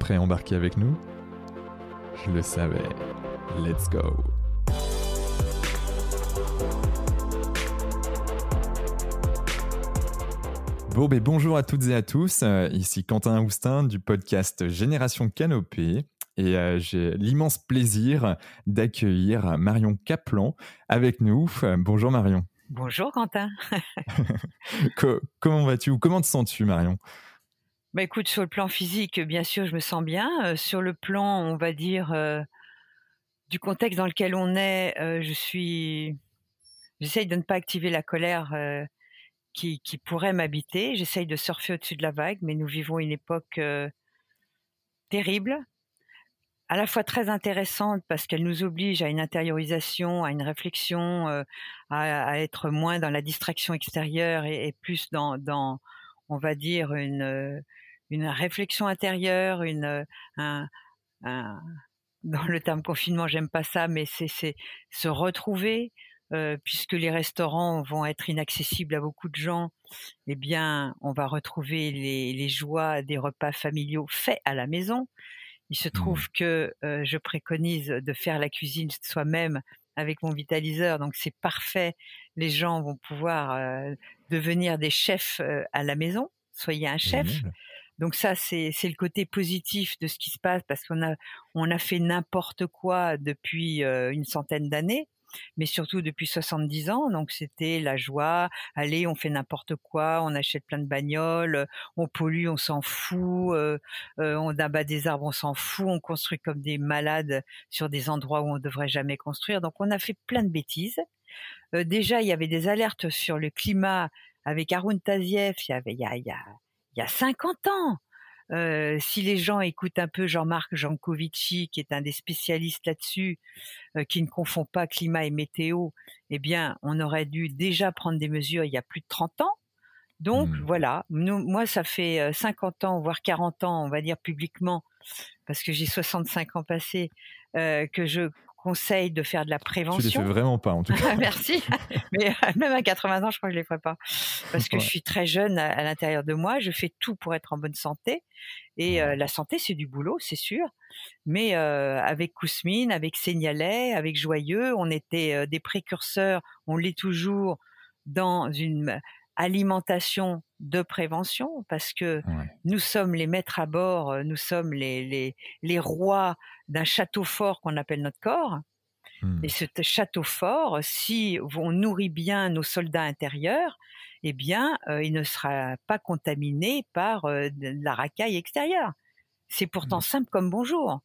prêt à embarquer avec nous? Je le savais. Let's go Bon, ben bonjour à toutes et à tous. Euh, ici Quentin Houstin du podcast Génération Canopée. Et euh, j'ai l'immense plaisir d'accueillir Marion Caplan avec nous. bonjour Marion. Bonjour Quentin. comment vas-tu ou comment te sens-tu Marion? Bah écoute, sur le plan physique, bien sûr, je me sens bien. Euh, sur le plan, on va dire, euh, du contexte dans lequel on est, euh, je suis. J'essaye de ne pas activer la colère qui, qui, pourrait m'habiter. J'essaye de surfer au-dessus de la vague, mais nous vivons une époque terrible à la fois très intéressante parce qu'elle nous oblige à une intériorisation, à une réflexion, euh, à, être moins dans la distraction extérieure et, plus dans, on va dire, une, euh, une réflexion intérieure, une, un, un, dans le terme confinement, j'aime pas ça, mais c'est se retrouver, euh, puisque les restaurants vont être inaccessibles à beaucoup de gens, eh bien, on va retrouver les, les joies des repas familiaux faits à la maison. Il se mmh. trouve que je préconise de faire la cuisine soi-même avec mon vitaliseur, donc c'est parfait. Les gens vont pouvoir devenir des chefs à la maison. Soyez un chef. Donc ça, c'est le côté positif de ce qui se passe parce qu'on a on a fait n'importe quoi depuis une centaine d'années mais surtout depuis 70 ans. Donc c'était la joie. Allez, on fait n'importe quoi, on achète plein de bagnoles, on pollue, on s'en fout, euh, euh, on abat des arbres, on s'en fout, on construit comme des malades sur des endroits où on ne devrait jamais construire. Donc on a fait plein de bêtises. Euh, déjà, il y avait des alertes sur le climat avec Arun Taziev, il y avait il y a, il y a 50 ans. Euh, si les gens écoutent un peu Jean-Marc Jancovici, qui est un des spécialistes là-dessus, euh, qui ne confond pas climat et météo, eh bien, on aurait dû déjà prendre des mesures il y a plus de 30 ans. Donc mmh. voilà, moi ça fait 50 euh, ans, voire 40 ans, on va dire publiquement, parce que j'ai 65 ans passés, que je conseille de faire de la prévention. Tu les fais vraiment pas, en tout cas. Merci. Mais euh, même à 80 ans, je crois que je les ferai pas. Parce que je suis très jeune à, l'intérieur de moi. Je fais tout pour être en bonne santé. Et euh, la santé, c'est du boulot, c'est sûr. Mais euh, avec Kousmine, avec Seignalet, avec Joyeux, on était des précurseurs, on l'est toujours dans une alimentation de prévention parce que nous sommes les maîtres à bord, euh, nous sommes les, les, les rois d'un château fort qu'on appelle notre corps. Mmh. Et ce château fort, si on nourrit bien nos soldats intérieurs, eh bien, euh, il ne sera pas contaminé par euh, la racaille extérieure. C'est pourtant mmh. simple comme bonjour.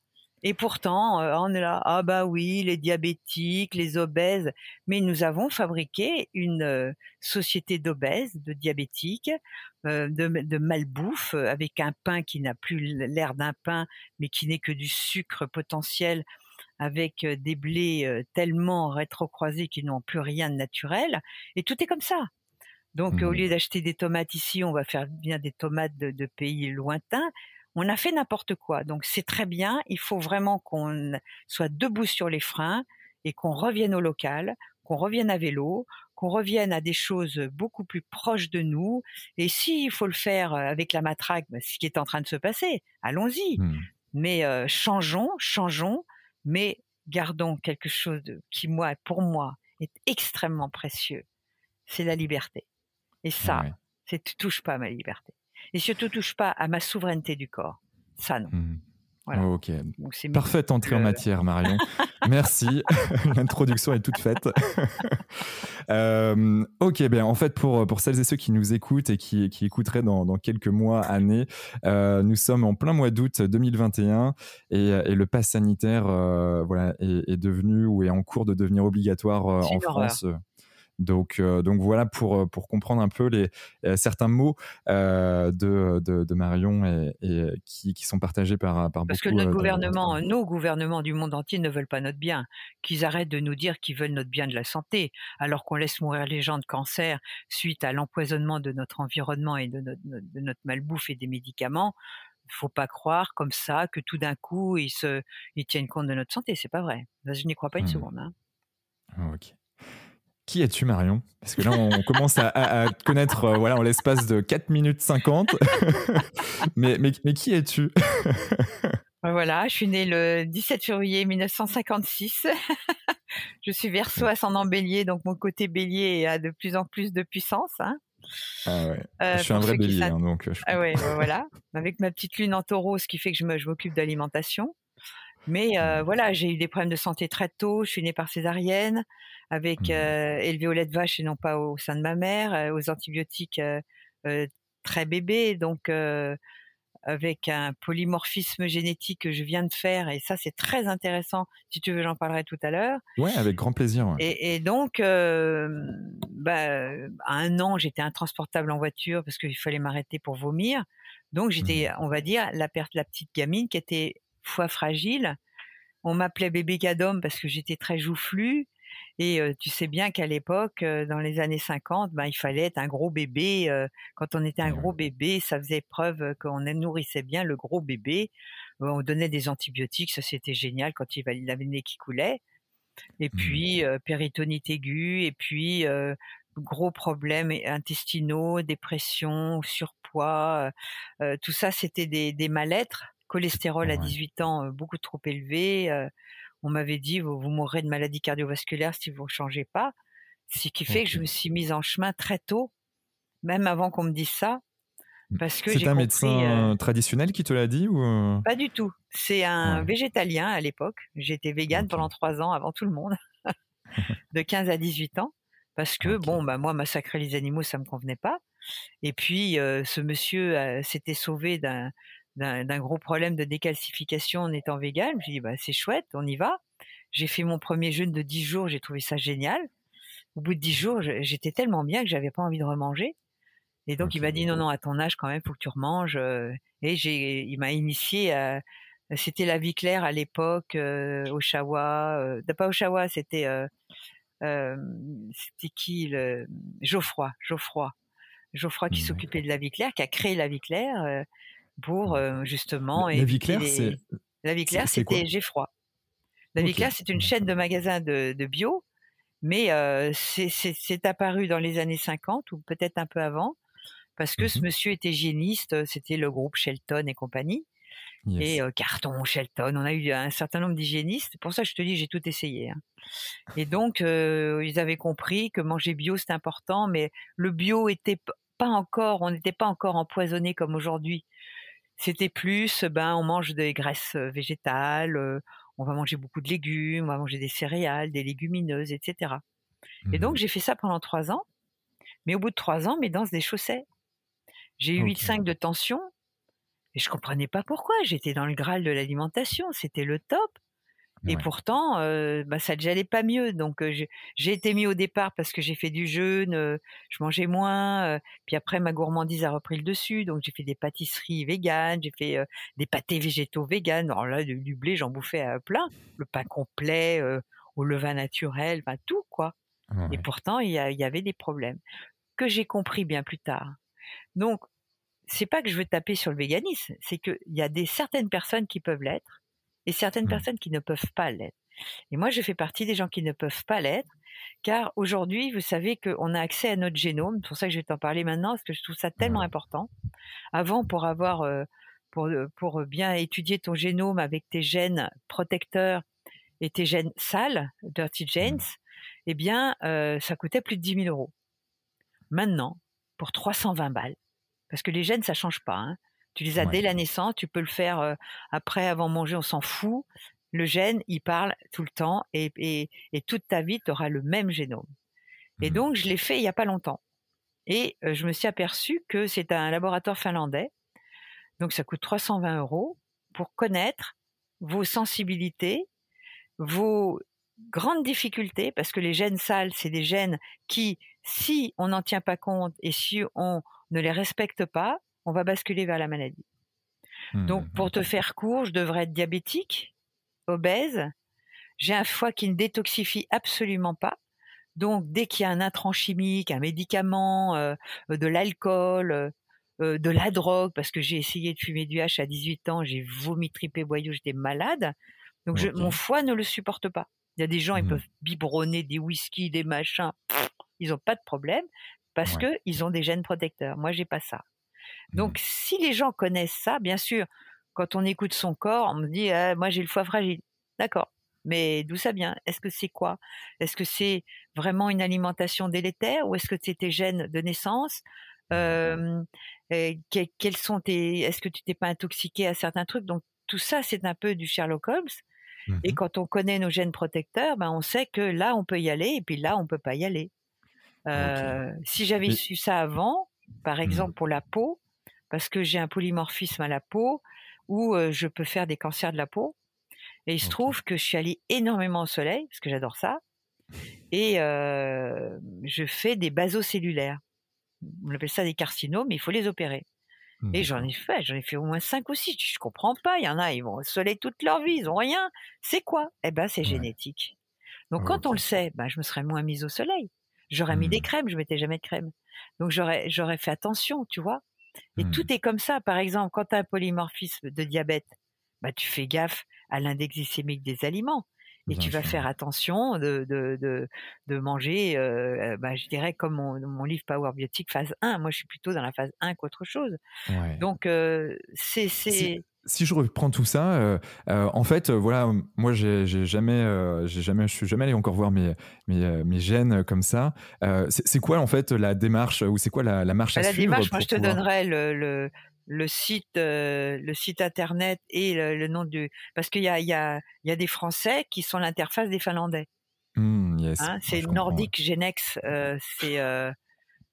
Et pourtant, euh, on est là, ah bah oui, les diabétiques, les obèses, mais nous avons fabriqué une euh, société d'obèses, de diabétiques, euh, de, de malbouffe, avec un pain qui n'a plus l'air d'un pain, mais qui n'est que du sucre potentiel, avec des blés tellement rétrocroisés qu'ils n'ont plus rien de naturel, et tout est comme ça. Donc, au mmh. lieu d'acheter des tomates ici, on va faire bien des tomates de pays lointains on a fait n'importe quoi. Donc c'est très bien. Il faut vraiment qu'on soit debout sur les freins et qu'on revienne au local, qu'on revienne à vélo, qu'on revienne à des choses beaucoup plus proches de nous. Et s'il faut le faire avec la matraque, bah, ce qui est en train de se passer, allons-y. Mmh. Mais euh, changeons, changeons, mais gardons quelque chose qui, moi, pour moi, est extrêmement précieux. C'est la liberté. Et ça, c'est tu touches pas à ma liberté et surtout touche pas à ma souveraineté du corps. Ça, non. Hmm. Voilà. ok. Parfaite entrée en matière, Marion. Merci. L'introduction est toute faite. euh, ok, bien en fait, pour, pour celles et ceux qui nous écoutent et qui, qui écouteraient dans, dans quelques mois, années, euh, nous sommes en plein mois d'août 2021 et, et le pass sanitaire euh, voilà, est, est, devenu ou est en cours de devenir obligatoire euh, en France. Donc, donc voilà pour, pour comprendre un peu les, certains mots de, de, Marion et, qui, qui, sont partagés par, par Parce beaucoup. Parce que notre gouvernement, nos gouvernements du monde entier ne veulent pas notre bien. Qu'ils arrêtent de nous dire qu'ils veulent notre bien de la santé, alors qu'on laisse mourir les gens de cancer suite à l'empoisonnement de notre environnement et de notre, de notre malbouffe et des médicaments faut pas croire comme ça que tout d'un coup ils se ils tiennent compte de notre santé. C'est pas vrai. Je n'y crois pas une mmh. seconde. Hein. Ah, ok. Qui es-tu, Marion? Parce que là, on commence à, te connaître euh, voilà, en l'espace de 4 minutes 50. mais, mais, mais, qui es-tu? Voilà, je suis née le 17 février 1956. je suis verso ascendant bélier, donc mon côté bélier a de plus en plus de puissance. Hein. Ah ouais. Euh, je suis un vrai bélier, hein, donc. Euh, ah ouais, voilà. Avec ma petite lune en taureau, ce qui fait que je m'occupe d'alimentation. Mais euh, voilà, j'ai eu des problèmes de santé très tôt. Je suis née par césarienne, avec mmh. élevé au lait de vache et non pas au sein de ma mère, aux antibiotiques très bébé. Donc avec un polymorphisme génétique que je viens de faire, et ça c'est très intéressant. Si tu veux, j'en parlerai tout à l'heure. Ouais, avec grand plaisir. Et, donc, euh, bah, à un an, j'étais intransportable en voiture parce qu'il fallait m'arrêter pour vomir. Donc j'étais, mmh. on va dire, la, la petite gamine qui était foie fragile. On m'appelait bébé gadom parce que j'étais très joufflue. Et tu sais bien qu'à l'époque, dans les années 50, ben, il fallait être un gros bébé. quand on était un gros bébé, ça faisait preuve qu'on nourrissait bien le gros bébé. On donnait des antibiotiques, ça c'était génial quand il avait le nez qui coulait. Et mmh. puis péritonite aiguë, et puis gros problèmes intestinaux, dépression, surpoids, tout ça c'était des, des mal-être. Cholestérol à 18 ans beaucoup trop élevé on m'avait dit vous, mourrez de maladie cardiovasculaire si vous ne changez pas. Ce qui fait que je me suis mise en chemin très tôt, même avant qu'on me dise ça. Mmh. Parce que c'est un médecin euh traditionnel qui te l'a dit ou euh? Pas du tout. C'est un végétalien à l'époque. J'étais végane pendant trois ans avant tout le monde, de 15 à 18 ans, parce que bon, bah moi massacrer les animaux ça me convenait pas. Et puis euh, ce monsieur s'était sauvé d'un d'un gros problème de décalcification en étant vegan. Je me dit, bah, c'est chouette, on y va. J'ai fait mon premier jeûne de 10 jours, j'ai trouvé ça génial. Au bout de 10 jours, j'étais tellement bien que j'avais pas envie de remanger. Et donc, il m'a dit, non, non, à ton âge, quand même, faut que tu remanges. Euh. Et j'ai, il m'a initié à, c'était la vie claire à l'époque, euh, au Chawa, euh, pas au Chawa, c'était, euh, euh, c'était qui, le, Geoffroy, Geoffroy. Geoffroy qui mmh, s'occupait de la vie claire, qui a créé la vie claire pour justement. La, vie claire, c'est. La vie claire, c'était Geffroy. La vie claire, c'est une chaîne de magasins de, bio, mais c'est apparu dans les années 50 ou peut-être un peu avant, parce que ce mmh monsieur était hygiéniste, c'était le groupe Shelton et compagnie. Et Carton, Shelton, on a eu un certain nombre d'hygiénistes. Pour ça, je te dis, j'ai tout essayé. Hein. Et donc, ils avaient compris que manger bio, c'est important, mais le bio était pas encore, on n'était pas encore empoisonné comme aujourd'hui. C'était plus, ben, on mange des graisses végétales, on va manger beaucoup de légumes, on va manger des céréales, des légumineuses, etc. Et donc, mmh j'ai fait ça pendant trois ans. Mais au bout de trois ans, mes dents se déchaussaient. J'ai eu 8,5 de tension. Et je comprenais pas pourquoi. J'étais dans le graal de l'alimentation. C'était le top. Et pourtant, euh, bah, ça n'allait pas mieux. Donc, euh, j'ai été mis au départ parce que j'ai fait du jeûne, euh, je mangeais moins. puis après, ma gourmandise a repris le dessus. Donc, j'ai fait des pâtisseries véganes, j'ai fait des pâtés végétaux véganes. Alors là, du, blé, j'en bouffais à plein. Le pain complet, au levain naturel, enfin tout, quoi. Et pourtant, il y, y, avait des problèmes que j'ai compris bien plus tard. Donc, c'est pas que je veux taper sur le véganisme, c'est qu'il y a des certaines personnes qui peuvent l'être et certaines mmh. personnes qui ne peuvent pas l'être. Et moi, je fais partie des gens qui ne peuvent pas l'être, car aujourd'hui, vous savez qu'on a accès à notre génome. C'est pour ça que je vais t'en parler maintenant, parce que je trouve ça tellement important. Avant, pour avoir, euh, pour, euh, pour bien étudier ton génome avec tes gènes protecteurs et tes gènes sales, dirty genes, mmh. eh bien, euh, ça coûtait plus de 10 000 euros. Maintenant, pour 320 balles, parce que les gènes, ça change pas. Hein, tu les as dès la naissance, tu peux le faire après, avant manger, on s'en fout. Le gène, il parle tout le temps et, et, toute ta vie, tu auras le même génome. Et mmh donc, je l'ai fait il n'y a pas longtemps. Et je me suis aperçu que c'est un laboratoire finlandais. Donc, ça coûte 320 euros pour connaître vos sensibilités, vos grande difficulté parce que les gènes sales, c'est des gènes qui, si on n'en tient pas compte et si on ne les respecte pas, on va basculer vers la maladie. Mmh, Donc, pour te faire court, je devrais être diabétique, obèse. J'ai un foie qui ne détoxifie absolument pas. Donc, dès qu'il y a un intrant chimique, un médicament, euh, de l'alcool, euh, euh, de la drogue, parce que j'ai essayé de fumer du H à 18 ans, j'ai vomi, tripé, boyau, j'étais malade. Donc, mon foie ne le supporte pas. Il y a des gens, ils mmh. peuvent biberonner des whisky, des machins, ils n'ont pas de problème parce que ils ont des gènes protecteurs. Moi, j'ai pas ça. Donc, mmh. si les gens connaissent ça, bien sûr, quand on écoute son corps, on me dit, «Ah, moi, j'ai le foie fragile. D'accord. Mais d'où ça vient? Est-ce que c'est quoi? Est-ce que c'est vraiment une alimentation délétère ou est-ce que c'est tes gènes de naissance? Euh, quels sont tes Est-ce que tu t'es pas intoxiqué à certains trucs? Donc tout ça, c'est un peu du Sherlock Holmes. Et mmh quand on connaît nos gènes protecteurs, ben on sait que là on peut y aller et puis là on peut pas y aller. Euh, Si j'avais su ça avant, par mmh exemple pour la peau, parce que j'ai un polymorphisme à la peau, où je peux faire des cancers de la peau. Et il se trouve que je suis allée énormément au soleil, parce que j'adore ça, et euh, je fais des basocellulaires. On appelle ça des carcinomes, mais il faut les opérer. Et j'en ai fait, j'en ai fait au moins cinq ou six. Je comprends pas. Il y en a, ils vont au soleil toute leur vie, ils ont rien. C'est quoi? Eh ben, c'est génétique. Donc, quand on le sait, ben, je me serais moins mise au soleil. J'aurais mis des mmh. crèmes, je mettais jamais de crème. Donc, j'aurais, j'aurais fait attention, tu vois? Et mmh. tout est comme ça. Par exemple, quand tu as un polymorphisme de diabète, bah, tu fais gaffe à l'index glycémique des aliments et tu vas faire attention de, de, de, de manger, euh, bah, je dirais comme mon, mon, livre Power Biotique phase 1. Moi, je suis plutôt dans la phase 1 qu'autre chose. Ouais. Donc, euh, c'est... Si, je reprends tout ça, euh, euh en fait, voilà, moi, j'ai jamais, euh, j'ai jamais, je suis jamais allé encore voir mes, mes, mes gènes comme ça. c'est quoi, en fait, la démarche ou c'est quoi la, la marche à la suivre La démarche, moi, je te donnerais le, le, le site, euh, le site internet et le, nom du, parce qu'il y a, il y a, il y a des Français qui sont l'interface des Finlandais. Mmh, yes, hein, c'est Nordic Genex, euh, c'est euh,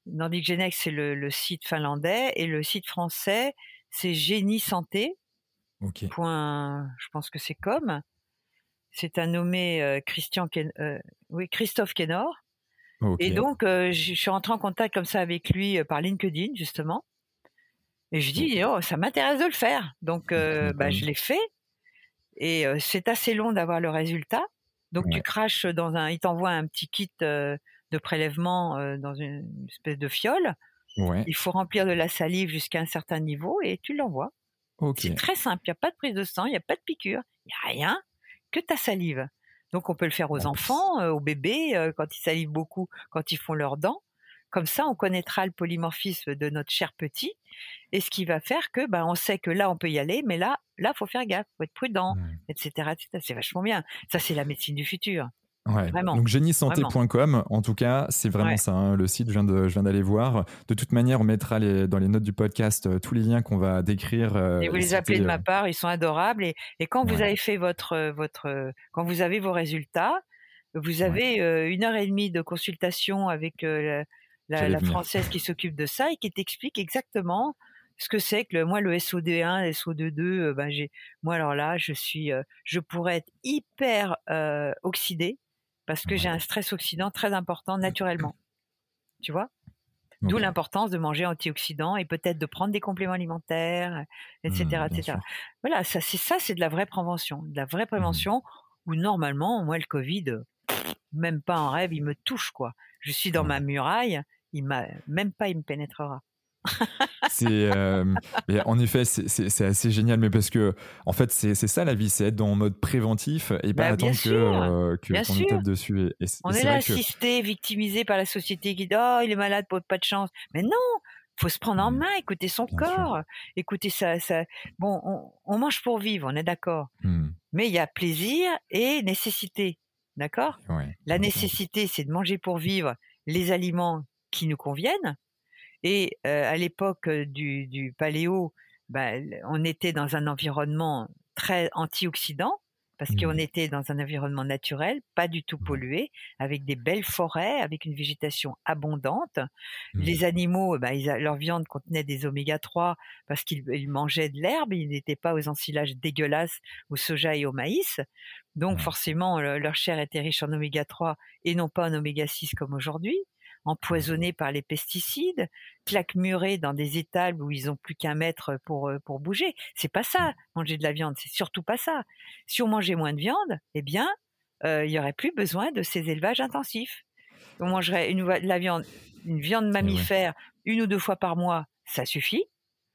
Nordic Genex, c'est le, le, site finlandais et le site français, c'est Génie Santé. Okay. Point, je pense que c'est comme. C'est un nommé euh, Christian, Ken, euh, oui Christophe Kenor. Okay. Et donc, je suis rentrée en contact comme ça avec lui par LinkedIn justement. Et je dis, oh, ça m'intéresse de le faire. Donc, euh, bah, je l'ai fait. Et euh, c'est assez long d'avoir le résultat. Donc, tu craches dans un, il t'envoie un petit kit euh, de prélèvement euh, dans une espèce de fiole. Ouais. Il faut remplir de la salive jusqu'à un certain niveau et tu l'envoies. Okay. C'est très simple. Il n'y a pas de prise de sang, il n'y a pas de piqûre, il n'y a rien que ta salive. Donc, on peut le faire aux enfants, aux bébés, quand ils salivent beaucoup, quand ils font leurs dents. Comme ça, on connaîtra le polymorphisme de notre cher petit et ce qui va faire que, ben, on sait que là, on peut y aller, mais là, là, faut faire gaffe, faut être prudent, mmh. etc., C'est vachement bien. Ça, c'est la médecine du futur. Ouais. Vraiment. Donc géniesanté.com, en tout cas, c'est vraiment ouais. ça. Hein, le site, je viens de, je viens d'aller voir. De toute manière, on mettra les, dans les notes du podcast euh, tous les liens qu'on va décrire. Euh, et vous les appelez de ma euh, part, ils sont adorables. Et, et quand ouais. vous avez fait votre, votre, quand vous avez vos résultats, vous avez une heure et demie de consultation avec la, la française qui s'occupe de ça et qui t'explique exactement ce que c'est que le, moi le SOD1, SO22, euh, ben j'ai moi alors là je suis je pourrais être hyper euh, oxydé parce que j'ai un stress oxydant très important naturellement. Tu vois? D'où okay. l'importance de manger antioxydants et peut-être de prendre des compléments alimentaires, etc., mmh, etc. Voilà, ça c'est ça, c'est de la vraie prévention, de la vraie prévention mmh. où normalement, moi le Covid, même pas en rêve, il me touche quoi. Je suis dans mmh. ma muraille, il m'a même pas, il me pénétrera. C'est euh, en effet c'est assez génial mais parce que en fait c'est ça la vie c'est être dans mode préventif et pas bah, attendre que euh, qu'on tape dessus et, et on est, là assisté que... victimisé par la société qui dit oh il est malade pas de chance mais non faut se prendre en mmh. main écouter son Bien corps sûr. écouter ça ça bon on, on, mange pour vivre on est d'accord mmh. mais il y a plaisir et nécessité d'accord? Ouais, la nécessité c'est de manger pour vivre les aliments qui nous conviennent et euh, à l'époque du, du paléo, bah, on était dans un environnement très antioxydant parce qu'on Mmh. était dans un environnement naturel, pas du tout pollué, avec des belles forêts, avec une végétation abondante. Mmh. Les animaux, bah, ils leur viande contenait des oméga 3 parce qu'ils ils mangeaient de l'herbe, ils n'étaient pas aux ensilages dégueulasses au soja et au maïs. Donc forcément, le- leur chair était riche en oméga 3 et non pas en oméga 6 comme aujourd'hui, empoisonnés par les pesticides, claquemurés dans des étables où ils ont plus qu'un mètre pour, euh, pour bouger. C'est pas ça, manger de la viande, c'est surtout pas ça. Si on mangeait moins de viande, eh bien, euh, il y aurait plus besoin de ces élevages intensifs. On mangerait une, de la viande, une viande ouais. mammifère une ou deux fois par mois, ça suffit.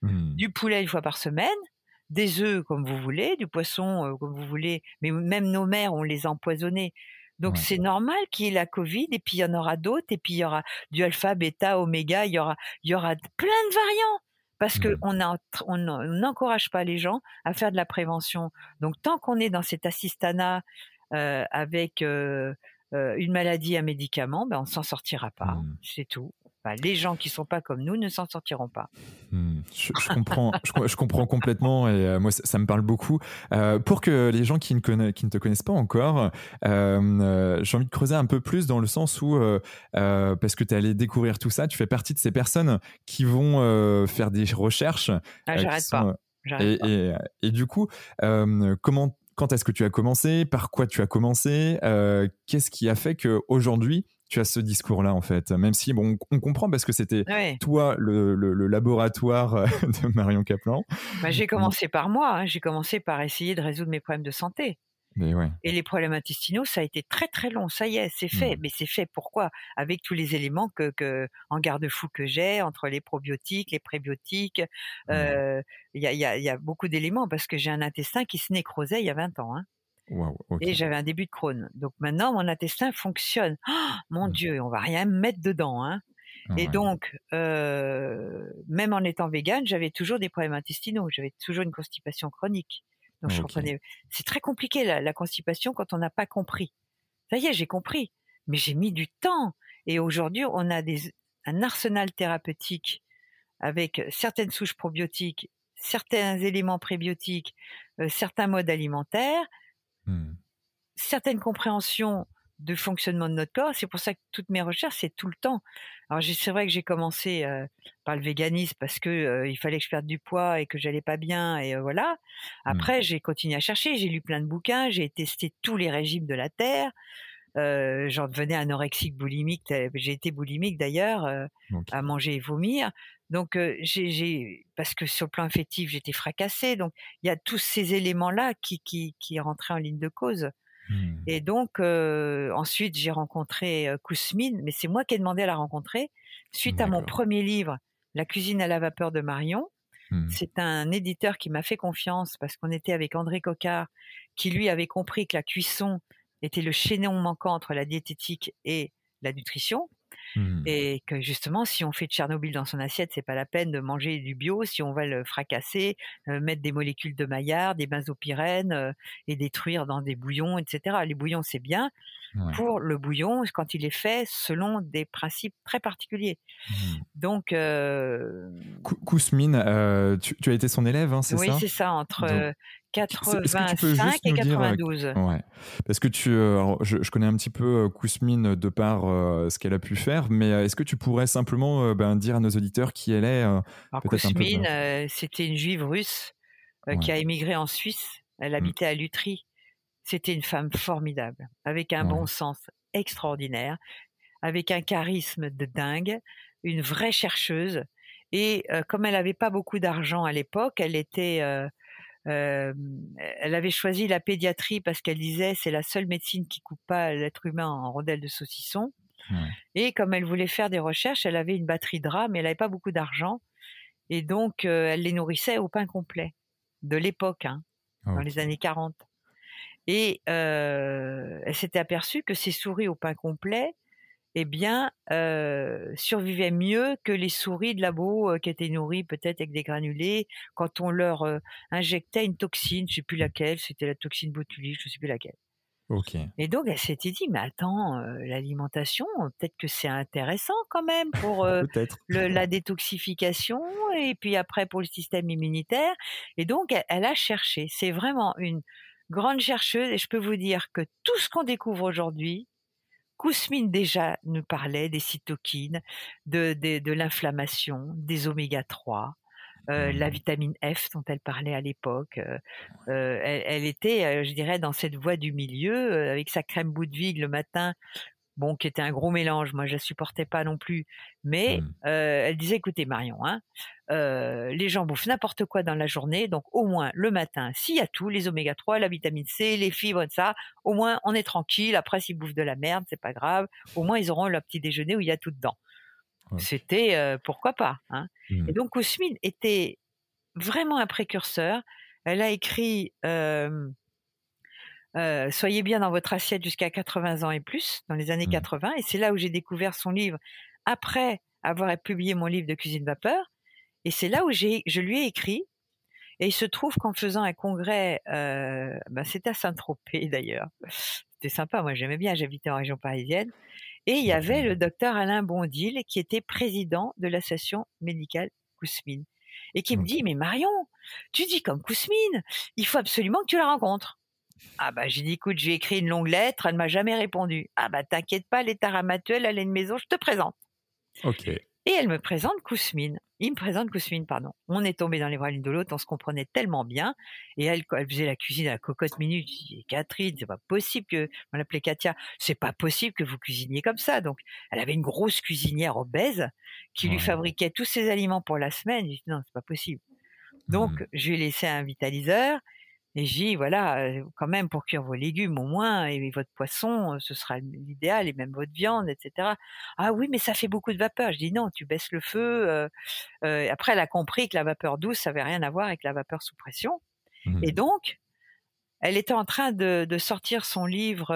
Mmh. Du poulet une fois par semaine, des œufs comme vous voulez, du poisson euh, comme vous voulez, mais même nos mères, on les a empoisonnés. Donc Ouais. c'est normal qu'il y ait la Covid, et puis il y en aura d'autres, et puis il y aura du alpha, bêta, oméga, il y aura, il y aura plein de variants. Parce que on a- on on n'encourage pas les gens à faire de la prévention. Donc tant qu'on est dans cet assistanat euh, avec euh, euh, une maladie, un médicament, ben on s'en sortira pas. Mhm. C'est tout. Les gens qui sont pas comme nous ne s'en sortiront pas. Hmm, Je, je comprends, je, co- je comprends complètement et euh, moi ça, ça me parle beaucoup. Euh, pour que les gens qui ne, conna- qui ne te connaissent pas encore, euh, j'ai envie de creuser un peu plus dans le sens où, parce que tu es allé découvrir tout ça, tu fais partie de ces personnes qui vont faire des recherches. Ah, j'arrête sont, pas. Et, pas. et, et du coup, euh, comment, quand est-ce que tu as commencé? Par quoi tu as commencé? Euh, Qu'est-ce qui a fait que aujourd'hui tu as ce discours-là en fait Même si bon, on comprend parce que c'était Ouais. toi le, le- le laboratoire euh, de Marion Kaplan. Bah, j'ai commencé par moi. hein. J'ai commencé par essayer de résoudre mes problèmes de santé. Mais ouais. Et les problèmes intestinaux, ça a été très très long. Ça y est, c'est fait. Mhm. Mais c'est fait pourquoi? Avec tous les éléments que, que en garde-fou que j'ai entre les probiotiques, les prébiotiques. euh, Il y, a, il y a- il y a beaucoup d'éléments parce que j'ai un intestin qui se nécrosait il y a 20 ans. hein. Et j'avais un début de Crohn. Donc maintenant, mon intestin fonctionne. Mon Mhm. Dieu, on va rien mettre dedans. Hein. Et Ouais. donc, euh, même en étant végane, j'avais toujours des problèmes intestinaux. J'avais toujours une constipation chronique. Donc je comprenais. C'est très compliqué la, la constipation quand on n'a pas compris. Ça y est, j'ai compris, mais j'ai mis du temps. Et aujourd'hui, on a des, un arsenal thérapeutique avec certaines souches probiotiques, certains éléments prébiotiques, euh, certains modes alimentaires, Hmm. certaines compréhensions de fonctionnement de notre corps. C'est pour ça que toutes mes recherches, c'est tout le temps. Alors c'est vrai que j'ai commencé euh, par le véganisme parce que euh, il fallait que je perde du poids et que j'allais pas bien et euh, voilà. Après j'ai continué à chercher, j'ai lu plein de bouquins, j'ai testé tous les régimes de la terre. J'en devenais anorexique, boulimique. J'ai été boulimique d'ailleurs, à manger et vomir. Donc euh, j'ai- parce que sur le plan affectif j'étais fracassée. Donc il y a tous ces éléments là qui qui qui rentraient en ligne de cause. Hmm. Et donc, euh, ensuite, j'ai rencontré Kousmine, mais c'est moi qui ai demandé à la rencontrer. Suite à mon premier livre, La cuisine à la vapeur de Marion, Hmm. c'est un éditeur qui m'a fait confiance parce qu'on était avec André Cocard, qui lui avait compris que la cuisson était le chaînon manquant entre la diététique et la nutrition. Hmm. Et que justement, si on fait de Tchernobyl dans son assiette, c'est pas la peine de manger du bio. Si on va le fracasser, euh, mettre des molécules de maillard, des benzopyrènes euh, et détruire dans des bouillons, etc. Les bouillons, c'est bien Ouais. pour le bouillon quand il est fait selon des principes très particuliers. Hmm. Donc, euh, Kou- Kousmine, euh, tu, tu as été son élève, hein, c'est oui, ça? c'est ça, entre Donc, euh, est-ce que tu peux 85 juste et nous dire, euh, 92. Ouais, parce que tu, euh, alors, je, je connais un petit peu euh, Kousmine de par euh, ce qu'elle a pu faire, mais est-ce que tu pourrais simplement euh, ben, dire à nos auditeurs qui elle est euh, un peu Kousmine, c'était une juive russe qui a émigré en Suisse. Elle Mm. habitait à Lutry. C'était une femme formidable, avec un Ouais. bon sens extraordinaire, avec un charisme de dingue, une vraie chercheuse. Et comme elle n'avait pas beaucoup d'argent à l'époque, elle était, euh, elle avait choisi la pédiatrie parce qu'elle disait c'est la seule médecine qui coupe pas l'être humain en rondelles de saucisson. Ouais. Et comme elle voulait faire des recherches, elle avait une batterie de rats, mais elle n'avait pas beaucoup d'argent. Et donc, euh, elle les nourrissait au pain complet de l'époque, hein, dans les années 40. Et euh, elle s'était aperçue que ces souris au pain complet, eh bien, euh, survivaient mieux que les souris de labo euh, qui étaient nourries peut-être avec des granulés quand on leur euh, injectait une toxine, je sais plus laquelle, c'était la toxine botulique, je sais plus laquelle. Ok. Et donc, elle s'était dit, mais attends, euh, l'alimentation, peut-être que c'est intéressant quand même pour euh, le- la détoxification et puis après pour le système immunitaire. Et donc, elle, elle a cherché. C'est vraiment une, grande chercheuse, et je peux vous dire que tout ce qu'on découvre aujourd'hui, Kousmine déjà nous parlait des cytokines, de, de, l'inflammation, des oméga 3, euh, la mmh. vitamine F dont elle parlait à l'époque. Euh, euh, elle, était, je dirais, dans cette voie du milieu, avec sa crème bout de vigue le matin bon, qui était un gros mélange. Moi, je la supportais pas non plus. Mais mmh. elle disait, écoutez, Marion, hein, les gens bouffent n'importe quoi dans la journée, donc au moins le matin, s'il y a tout, les oméga 3, la vitamine C, les fibres, ça, au moins on est tranquille. Après, s'ils bouffent de la merde, c'est pas grave. Au moins, ils auront leur petit déjeuner où il y a tout dedans. C'était pourquoi pas. Hein. Mmh. Et donc, Ousmine était vraiment un précurseur. Elle a écrit euh, soyez bien dans votre assiette jusqu'à 80 ans et plus, dans les années 80. Mmh. Et c'est là où j'ai découvert son livre après avoir publié mon livre de cuisine vapeur. Et c'est là où j'ai, je lui ai écrit. Et il se trouve qu'en faisant un congrès, euh, bah, c'était à Saint-Tropez d'ailleurs. C'était sympa, moi j'aimais bien, j'habitais en région parisienne. Et il y avait le docteur Alain Bondil qui était président de l'association médicale Kousmine. Et qui me dit, mais Marion, tu dis comme Kousmine, il faut absolument que tu la rencontres. Ah bah j'ai dit écoute, j'ai écrit une longue lettre, elle ne m'a jamais répondu. Ah bah t'inquiète pas, elle est elle a une maison, je te présente. Ok. Et elle me présente Kousmine. Il me présente Kousmine, pardon. On est tombé dans les bras l'une de l'autre, on se comprenait tellement bien. Et elle, elle faisait la cuisine à la cocotte minute. Je dis, Catherine, c'est pas possible que, on l'appelait Katia, c'est pas possible que vous cuisiniez comme ça. Donc, elle avait une grosse cuisinière obèse qui lui fabriquait tous ses aliments pour la semaine. Je dis, non, c'est pas possible. Donc, mmh. je lui ai laissé un vitaliseur et j'ai dit, voilà, quand même, pour cuire vos légumes au moins, et votre poisson, ce sera l'idéal, et même votre viande, etc. Ah oui, mais ça fait beaucoup de vapeur. Je dis, non, tu baisses le feu. après, elle a compris que la vapeur douce, ça avait rien à voir avec la vapeur sous pression. Et mmh. donc, elle était en train de, sortir son livre.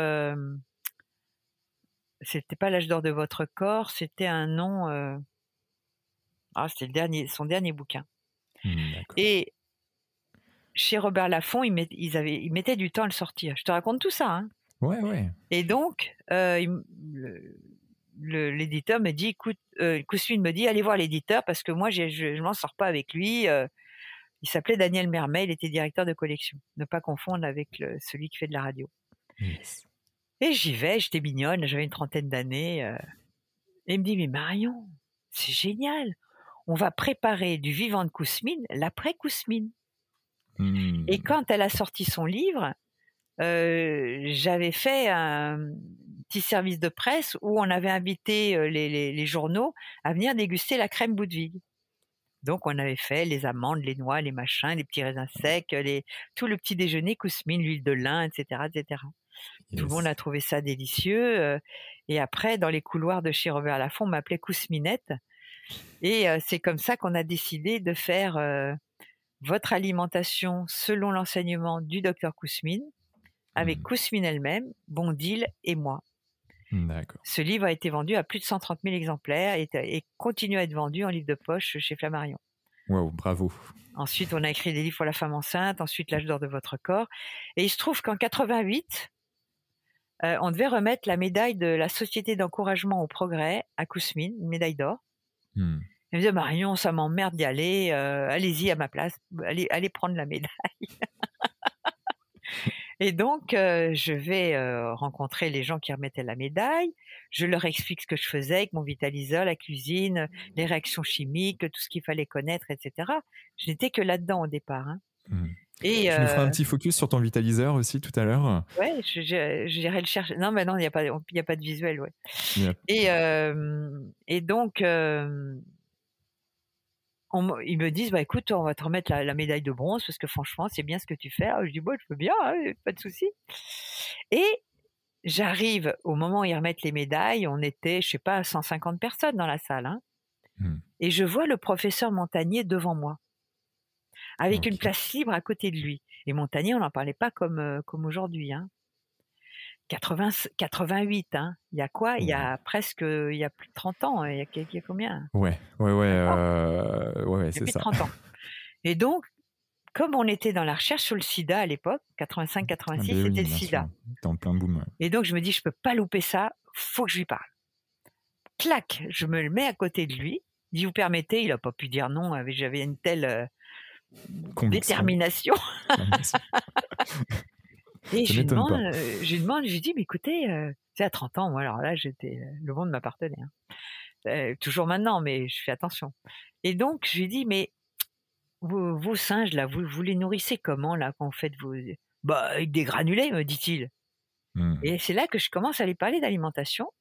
c'était pas l'âge d'or de votre corps, c'était un nom. ah, c'était le dernier, son dernier bouquin. Mmh, et chez Robert Laffont, ils, ils, mettaient du temps à le sortir. Je te raconte tout ça. Hein. Ouais, ouais. Et donc, euh, l'éditeur me dit, écoute, euh, me dit, allez voir l'éditeur parce que moi, je ne m'en sors pas avec lui. Euh. il s'appelait Daniel Mermet, il était directeur de collection. Ne pas confondre avec celui qui fait de la radio. Et j'y vais, j'étais mignonne, j'avais une trentaine d'années. Euh. et il me dit, mais Marion, c'est génial. On va préparer du vivant de Kousmine l'après Et mmh. quand elle a sorti son livre, euh, j'avais fait un petit service de presse où on avait invité euh, les, journaux à venir déguster la crème bout de vigue. Donc on avait fait les amandes, les noix, les machins, les petits raisins secs, les, tout le petit déjeuner, cousmine, l'huile de lin, etc., etc. Tout le monde a trouvé ça délicieux. Euh, et après, dans les couloirs de chez Robert Laffont, on m'appelait Cousminette. Et c'est comme ça qu'on a décidé de faire votre alimentation selon l'enseignement du docteur Kousmine, avec mmh. Kousmine elle-même, Bondil et moi. Ce livre a été vendu à plus de 130 000 exemplaires et, continue à être vendu en livre de poche chez Flammarion. Wow, bravo. Ensuite, on a écrit des livres pour la femme enceinte, ensuite l'âge d'or de votre corps. Et il se trouve qu'en 88, euh, on devait remettre la médaille de la Société d'encouragement au progrès à Kousmine, une médaille d'or. Mmh. Elle me disait Marion, ça m'emmerde d'y aller. Euh, allez-y à ma place. Allez, allez prendre la médaille. Et donc, euh, je vais euh, rencontrer les gens qui remettaient la médaille. Je leur explique ce que je faisais avec mon vitaliseur, la cuisine, les réactions chimiques, tout ce qu'il fallait connaître, etc. Je n'étais que là-dedans au départ. Hein. Mmh. Et tu nous feras un petit focus sur ton vitaliseur aussi tout à l'heure. Ouais, j'irai le chercher. Non, mais non, il n'y a pas, il a pas de visuel, ouais. Et et donc ils me disent bah écoute on va te remettre la, médaille de bronze parce que franchement c'est bien ce que tu fais. Ah, je dis bon je veux bien hein, pas de souci. Et j'arrive au moment où ils remettent les médailles on était je sais pas 150 personnes dans la salle hein, mmh. et je vois le professeur Montagnier devant moi avec une place libre à côté de lui. Et Montagnier on n'en parlait pas comme euh, comme aujourd'hui hein. 88, hein. Il y a quoi? Il y a presque, il y a plus de 30 ans. Il y a, il y a combien? Ouais, ouais, ouais, euh, ouais, c'est ça. 30 ans. Et donc, comme on était dans la recherche sur le SIDA à l'époque, 85-86, ah ben c'était le SIDA. en plein boom. Et donc, je me dis, je peux pas louper ça. Faut que je lui parle. Clac, je me le mets à côté de lui. Si vous permettez, il a pas pu dire non. J'avais une telle euh, détermination. Et je lui, demande, je lui demande, je lui dis, mais écoutez, c'est à 30 ans, moi, alors là, j'étais, le monde m'appartenait. Hein. toujours maintenant, mais je fais attention. Et donc, je lui dis, mais vos, singes, là, vous, vous les nourrissez comment, là, quand vous faites vos... Bah, avec des granulés, me dit-il. Mmh. Et c'est là que je commence à lui parler d'alimentation.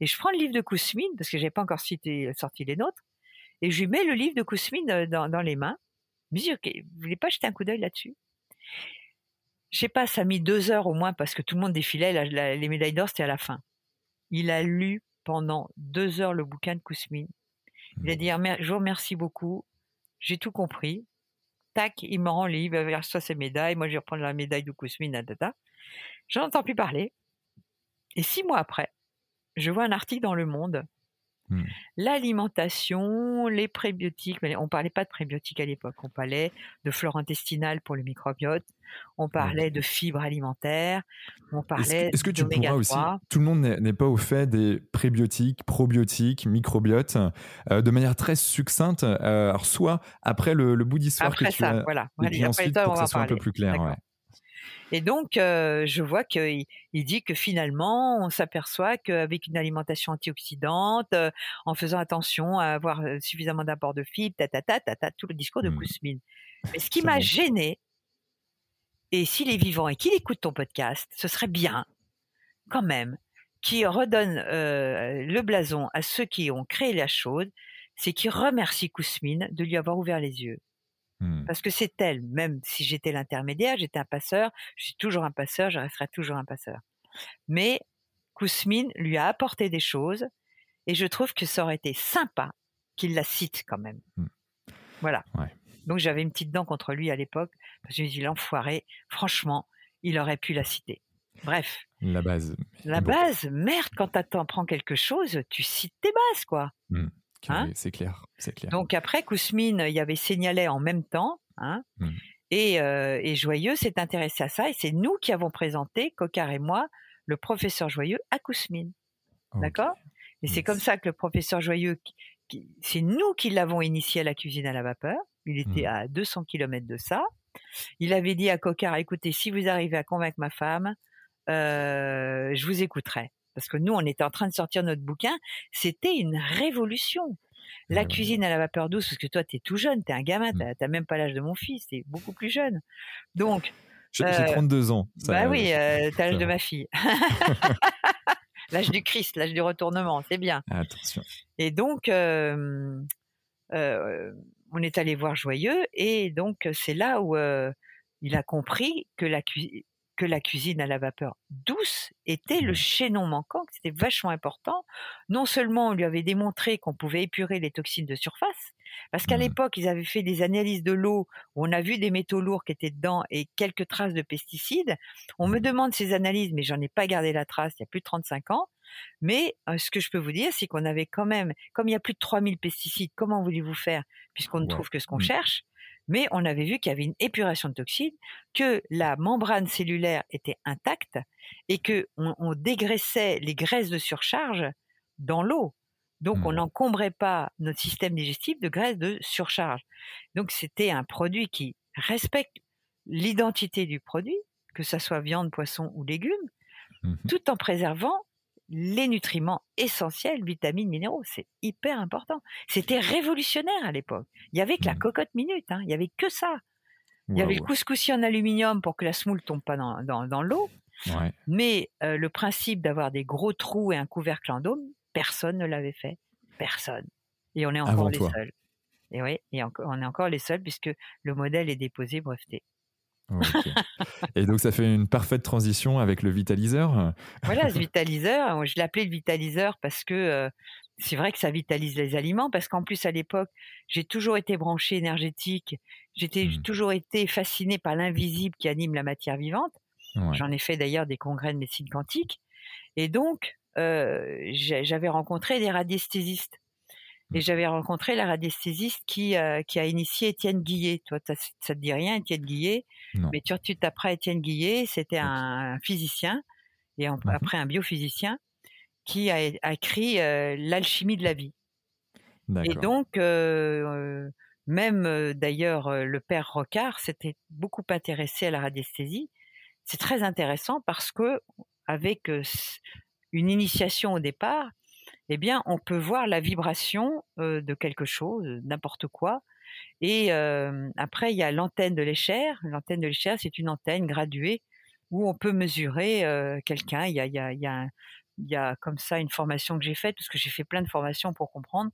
Et je prends le livre de Kousmine, parce que j'ai pas encore cité, sorti les nôtres, et je lui mets le livre de Kousmine dans, dans les mains. Je me dis, OK, vous voulez pas jeter un coup d'œil là-dessus? Je sais pas, ça a mis deux heures au moins, parce que tout le monde défilait, les médailles d'or, c'était à la fin. Il a lu pendant deux heures le bouquin de Kousmine. Il a dit, je vous remercie beaucoup, j'ai tout compris. Tac, il me rend le livre, il reçoit ses médailles, moi je vais reprendre la médaille de Kousmine, Je J'en entends plus parler. Et six mois après, je vois un article dans Le Monde. Hmm. L'alimentation, les prébiotiques, mais on parlait pas de prébiotiques à l'époque, on parlait de flore intestinale pour le microbiote, on parlait de fibres alimentaires, on parlait Est-ce que, tu pourras aussi, tout le monde n'est pas au fait des prébiotiques, probiotiques, microbiotes, euh, de manière très succincte, euh, alors soit après le, bout d'histoire que tu ça, voilà. et puis ensuite pour que ça soit un peu plus clair. Et donc, euh, je vois qu'il il dit que finalement, on s'aperçoit qu'avec une alimentation antioxydante, euh, en faisant attention à avoir euh, suffisamment d'apport de fibres, ta, ta, ta, ta, tout le discours de mmh. Kousmine. Mais ce qui m'a gêné, et s'il est vivant et qu'il écoute ton podcast, ce serait bien, quand même, qu'il redonne le blason à ceux qui ont créé la chose, c'est qu'il remercie Kousmine de lui avoir ouvert les yeux. Mmh. Parce que c'est elle, même si j'étais l'intermédiaire, j'étais un passeur, je suis toujours un passeur, je resterai toujours un passeur. Mais Kousmine lui a apporté des choses et je trouve que ça aurait été sympa qu'il la cite quand même. Mmh. Voilà. Donc j'avais une petite dent contre lui à l'époque, parce que je me dit l'enfoiré, franchement, il aurait pu la citer. Bref. La base. La base, merde, quand t'apprends quelque chose, tu cites tes bases, quoi. Mmh. Hein c'est clair, c'est clair. Donc après, Kousmine, il y avait Signalet en même temps, hein, mmh. et, euh, et, Joyeux s'est intéressé à ça, et c'est nous qui avons présenté, Cocard et moi, le professeur Joyeux à Kousmine. D'accord? Et c'est comme ça que le professeur Joyeux, c'est nous qui l'avons initié à la cuisine à la vapeur. Il était mmh. à 200 km de ça. Il avait dit à Cocard, écoutez, si vous arrivez à convaincre ma femme, euh, je vous écouterai parce que nous, on était en train de sortir notre bouquin, c'était une révolution. La cuisine à la vapeur douce, parce que toi, tu es tout jeune, tu es un gamin, mmh. tu n'as même pas l'âge de mon fils, tu es beaucoup plus jeune. Donc. J'ai 32 euh, ans. bah oui, euh, tu as l'âge de ma fille. l'âge du Christ, l'âge du retournement, c'est bien. Attention. Et donc, euh, on est allé voir Joyeux, et donc c'est là où il a compris que la cuisine que la cuisine à la vapeur douce était le mmh. chaînon manquant, que c'était vachement important. Non seulement on lui avait démontré qu'on pouvait épurer les toxines de surface, parce qu'à mmh. l'époque, ils avaient fait des analyses de l'eau où on a vu des métaux lourds qui étaient dedans et quelques traces de pesticides. On me mmh. demande ces analyses, mais j'en ai pas gardé la trace il y a plus de 35 ans. Mais euh, ce que je peux vous dire, c'est qu'on avait quand même, comme il y a plus de 3000 pesticides, comment voulez-vous faire puisqu'on ne trouve que ce qu'on cherche? Mais on avait vu qu'il y avait une épuration de toxines, que la membrane cellulaire était intacte et que on, dégraissait les graisses de surcharge dans l'eau. Donc, on mmh. n'encombrait pas notre système digestif de graisses de surcharge. Donc, c'était un produit qui respecte l'identité du produit, que ça soit viande, poisson ou légumes, mmh tout en préservant les nutriments essentiels, vitamines, minéraux. C'est hyper important. C'était révolutionnaire à l'époque. Il y avait que la mmh. cocotte minute, hein. il y avait que ça. Il y avait le couscoussier en aluminium pour que la semoule tombe pas dans, dans, l'eau. Mais euh, le principe d'avoir des gros trous et un couvercle en dôme, personne ne l'avait fait. Personne. Et on est encore les seuls. Et oui, et on est encore les seuls puisque le modèle est déposé breveté. Et donc ça fait une parfaite transition avec le vitaliseur. Voilà, ce vitaliseur, je l'appelais le vitaliseur parce que euh, c'est vrai que ça vitalise les aliments, parce qu'en plus à l'époque, j'ai toujours été branché énergétique, j'ai mmh. toujours été fasciné par l'invisible qui anime la matière vivante. J'en ai fait d'ailleurs des congrès de médecine quantique. Et donc, euh, j'avais rencontré des radiesthésistes. Et j'avais rencontré la radiesthésiste qui, euh, qui a initié Étienne Guillet. Toi, ça te dit rien, Étienne Guillet? Mais tu, tu t'apprends Étienne Guillet, c'était un, physicien, et après un biophysicien, qui a, écrit euh, L'alchimie de la vie. Et donc, euh, même d'ailleurs, le père Rocard s'était beaucoup intéressé à la radiesthésie. c'est très intéressant parce que avec une initiation au départ, eh bien, on peut voir la vibration de quelque chose, n'importe quoi. Et après, il y a l'antenne de l'échelle. L'antenne de l'échelle, c'est une antenne graduée où on peut mesurer quelqu'un. Il y a, comme ça une formation que j'ai faite, parce que j'ai fait plein de formations pour comprendre,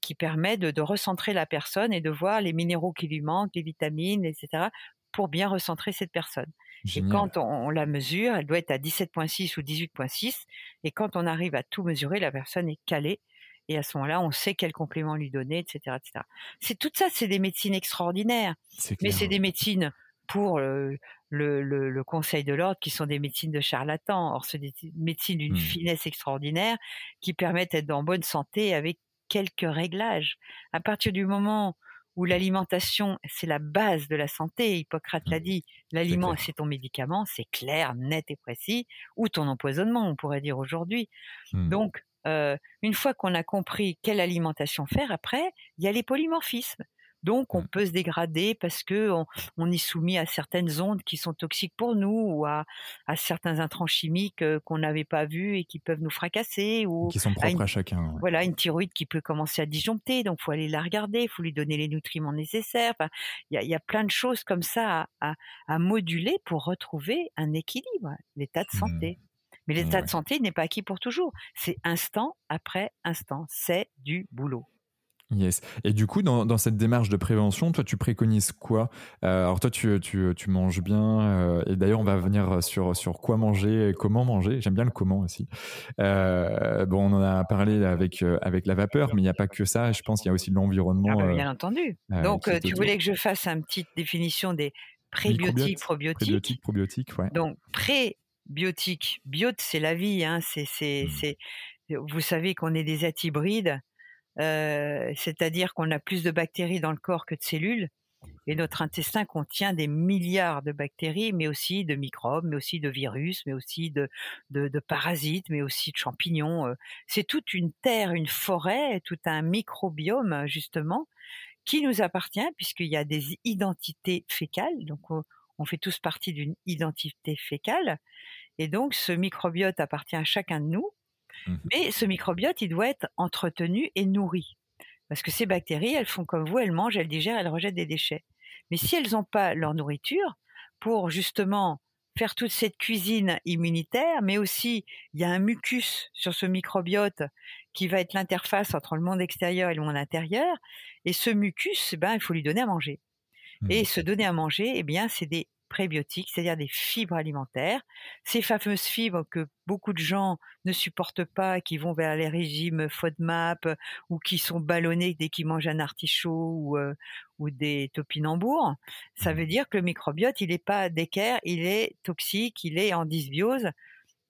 qui permet de, recentrer la personne et de voir les minéraux qui lui manquent, les vitamines, etc., pour bien recentrer cette personne. Et quand on, on, la mesure, elle doit être à 17.6 ou 18.6, et quand on arrive à tout mesurer, la personne est calée. Et à ce moment-là, on sait quel complément lui donner, etc., etc. C'est tout ça, c'est des médecines extraordinaires, mais c'est des médecines pour le, le, le, Conseil de l'ordre, qui sont des médecines de charlatans. Or, c'est des médecines d'une mmh. finesse extraordinaire qui permettent d'être en bonne santé avec quelques réglages. À partir du moment où l'alimentation, c'est la base de la santé, Hippocrate l'a mmh. dit, l'aliment, c'est ton médicament, c'est clair, net et précis, ou ton empoisonnement, on pourrait dire aujourd'hui. Mmh. Donc, euh, une fois qu'on a compris quelle alimentation faire, après, il y a les polymorphismes. Donc, on mmh. peut se dégrader parce que on, est soumis à certaines ondes qui sont toxiques pour nous ou à, certains intrants chimiques qu'on n'avait pas vus et qui peuvent nous fracasser ou qui sont propres à, chacun. Voilà, une thyroïde qui peut commencer à disjoncter, donc faut aller la regarder, faut lui donner les nutriments nécessaires. Il y, a, plein de choses comme ça à, moduler pour retrouver un équilibre, l'état de santé. Mmh. Mais l'état de santé n'est pas acquis pour toujours. C'est instant après instant. C'est du boulot. Yes. Et du coup, dans, dans, cette démarche de prévention, toi, tu préconises quoi? Euh, Alors, toi, tu, tu, tu manges bien. Euh, et d'ailleurs, on va venir sur, sur quoi manger et comment manger. J'aime bien le comment aussi. Euh, bon, on en a parlé avec, avec la vapeur, mais il n'y a pas que ça. Je pense qu'il y a aussi l'environnement. Ah bah, bien entendu. Donc, tu voulais que je fasse une petite définition des prébiotiques, probiotiques? Prébiotiques, probiotiques, ouais. Donc, prébiotiques. Biote, c'est la vie. Hein. C'est, c'est, mmh. vous savez qu'on est des êtres hybrides. Euh, c'est-à-dire qu'on a plus de bactéries dans le corps que de cellules. Et notre intestin contient des milliards de bactéries, mais aussi de microbes, mais aussi de virus, mais aussi de, parasites, mais aussi de champignons. Euh. C'est toute une terre, une forêt, tout un microbiome, justement, qui nous appartient, puisqu'il y a des identités fécales. Donc, on fait tous partie d'une identité fécale. Et donc, ce microbiote appartient à chacun de nous. Mmh Mais ce microbiote, il doit être entretenu et nourri. Parce que ces bactéries, elles font comme vous, elles mangent, elles digèrent, elles rejettent des déchets. Mais si elles n'ont pas leur nourriture, pour justement faire toute cette cuisine immunitaire, mais aussi il y a un mucus sur ce microbiote qui va être l'interface entre le monde extérieur et le monde intérieur, et ce mucus, ben, il faut lui donner à manger. Et mmh se donner à manger, eh bien, c'est des prébiotiques, c'est-à-dire des fibres alimentaires. Ces fameuses fibres que beaucoup de gens ne supportent pas, qui vont vers les régimes FODMAP ou qui sont ballonnés dès qu'ils mangent un artichaut ou, euh, ou des topinambours, ça veut dire que le microbiote, il n'est pas d'équerre, il est toxique, il est en dysbiose.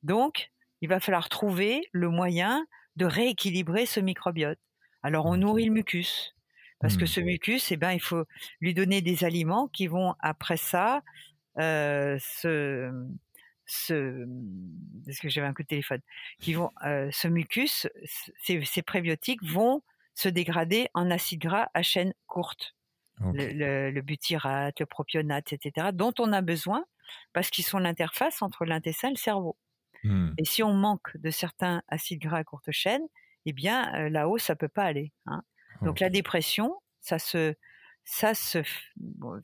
Donc, il va falloir trouver le moyen de rééquilibrer ce microbiote. Alors, on nourrit le mucus. Parce que mmh. ce mucus, eh ben, il faut lui donner des aliments qui vont après ça euh, ce, ce, parce que j'avais un coup de téléphone, qui vont, euh, ce mucus, ces, ces, prébiotiques vont se dégrader en acides gras à chaîne courte. Le, le, butyrate, le propionate, etc., dont on a besoin parce qu'ils sont l'interface entre l'intestin et le cerveau. Mmh. Et si on manque de certains acides gras à courte chaîne, eh bien euh, là-haut ça peut pas aller. Hein. Donc la dépression, ça se, ça se,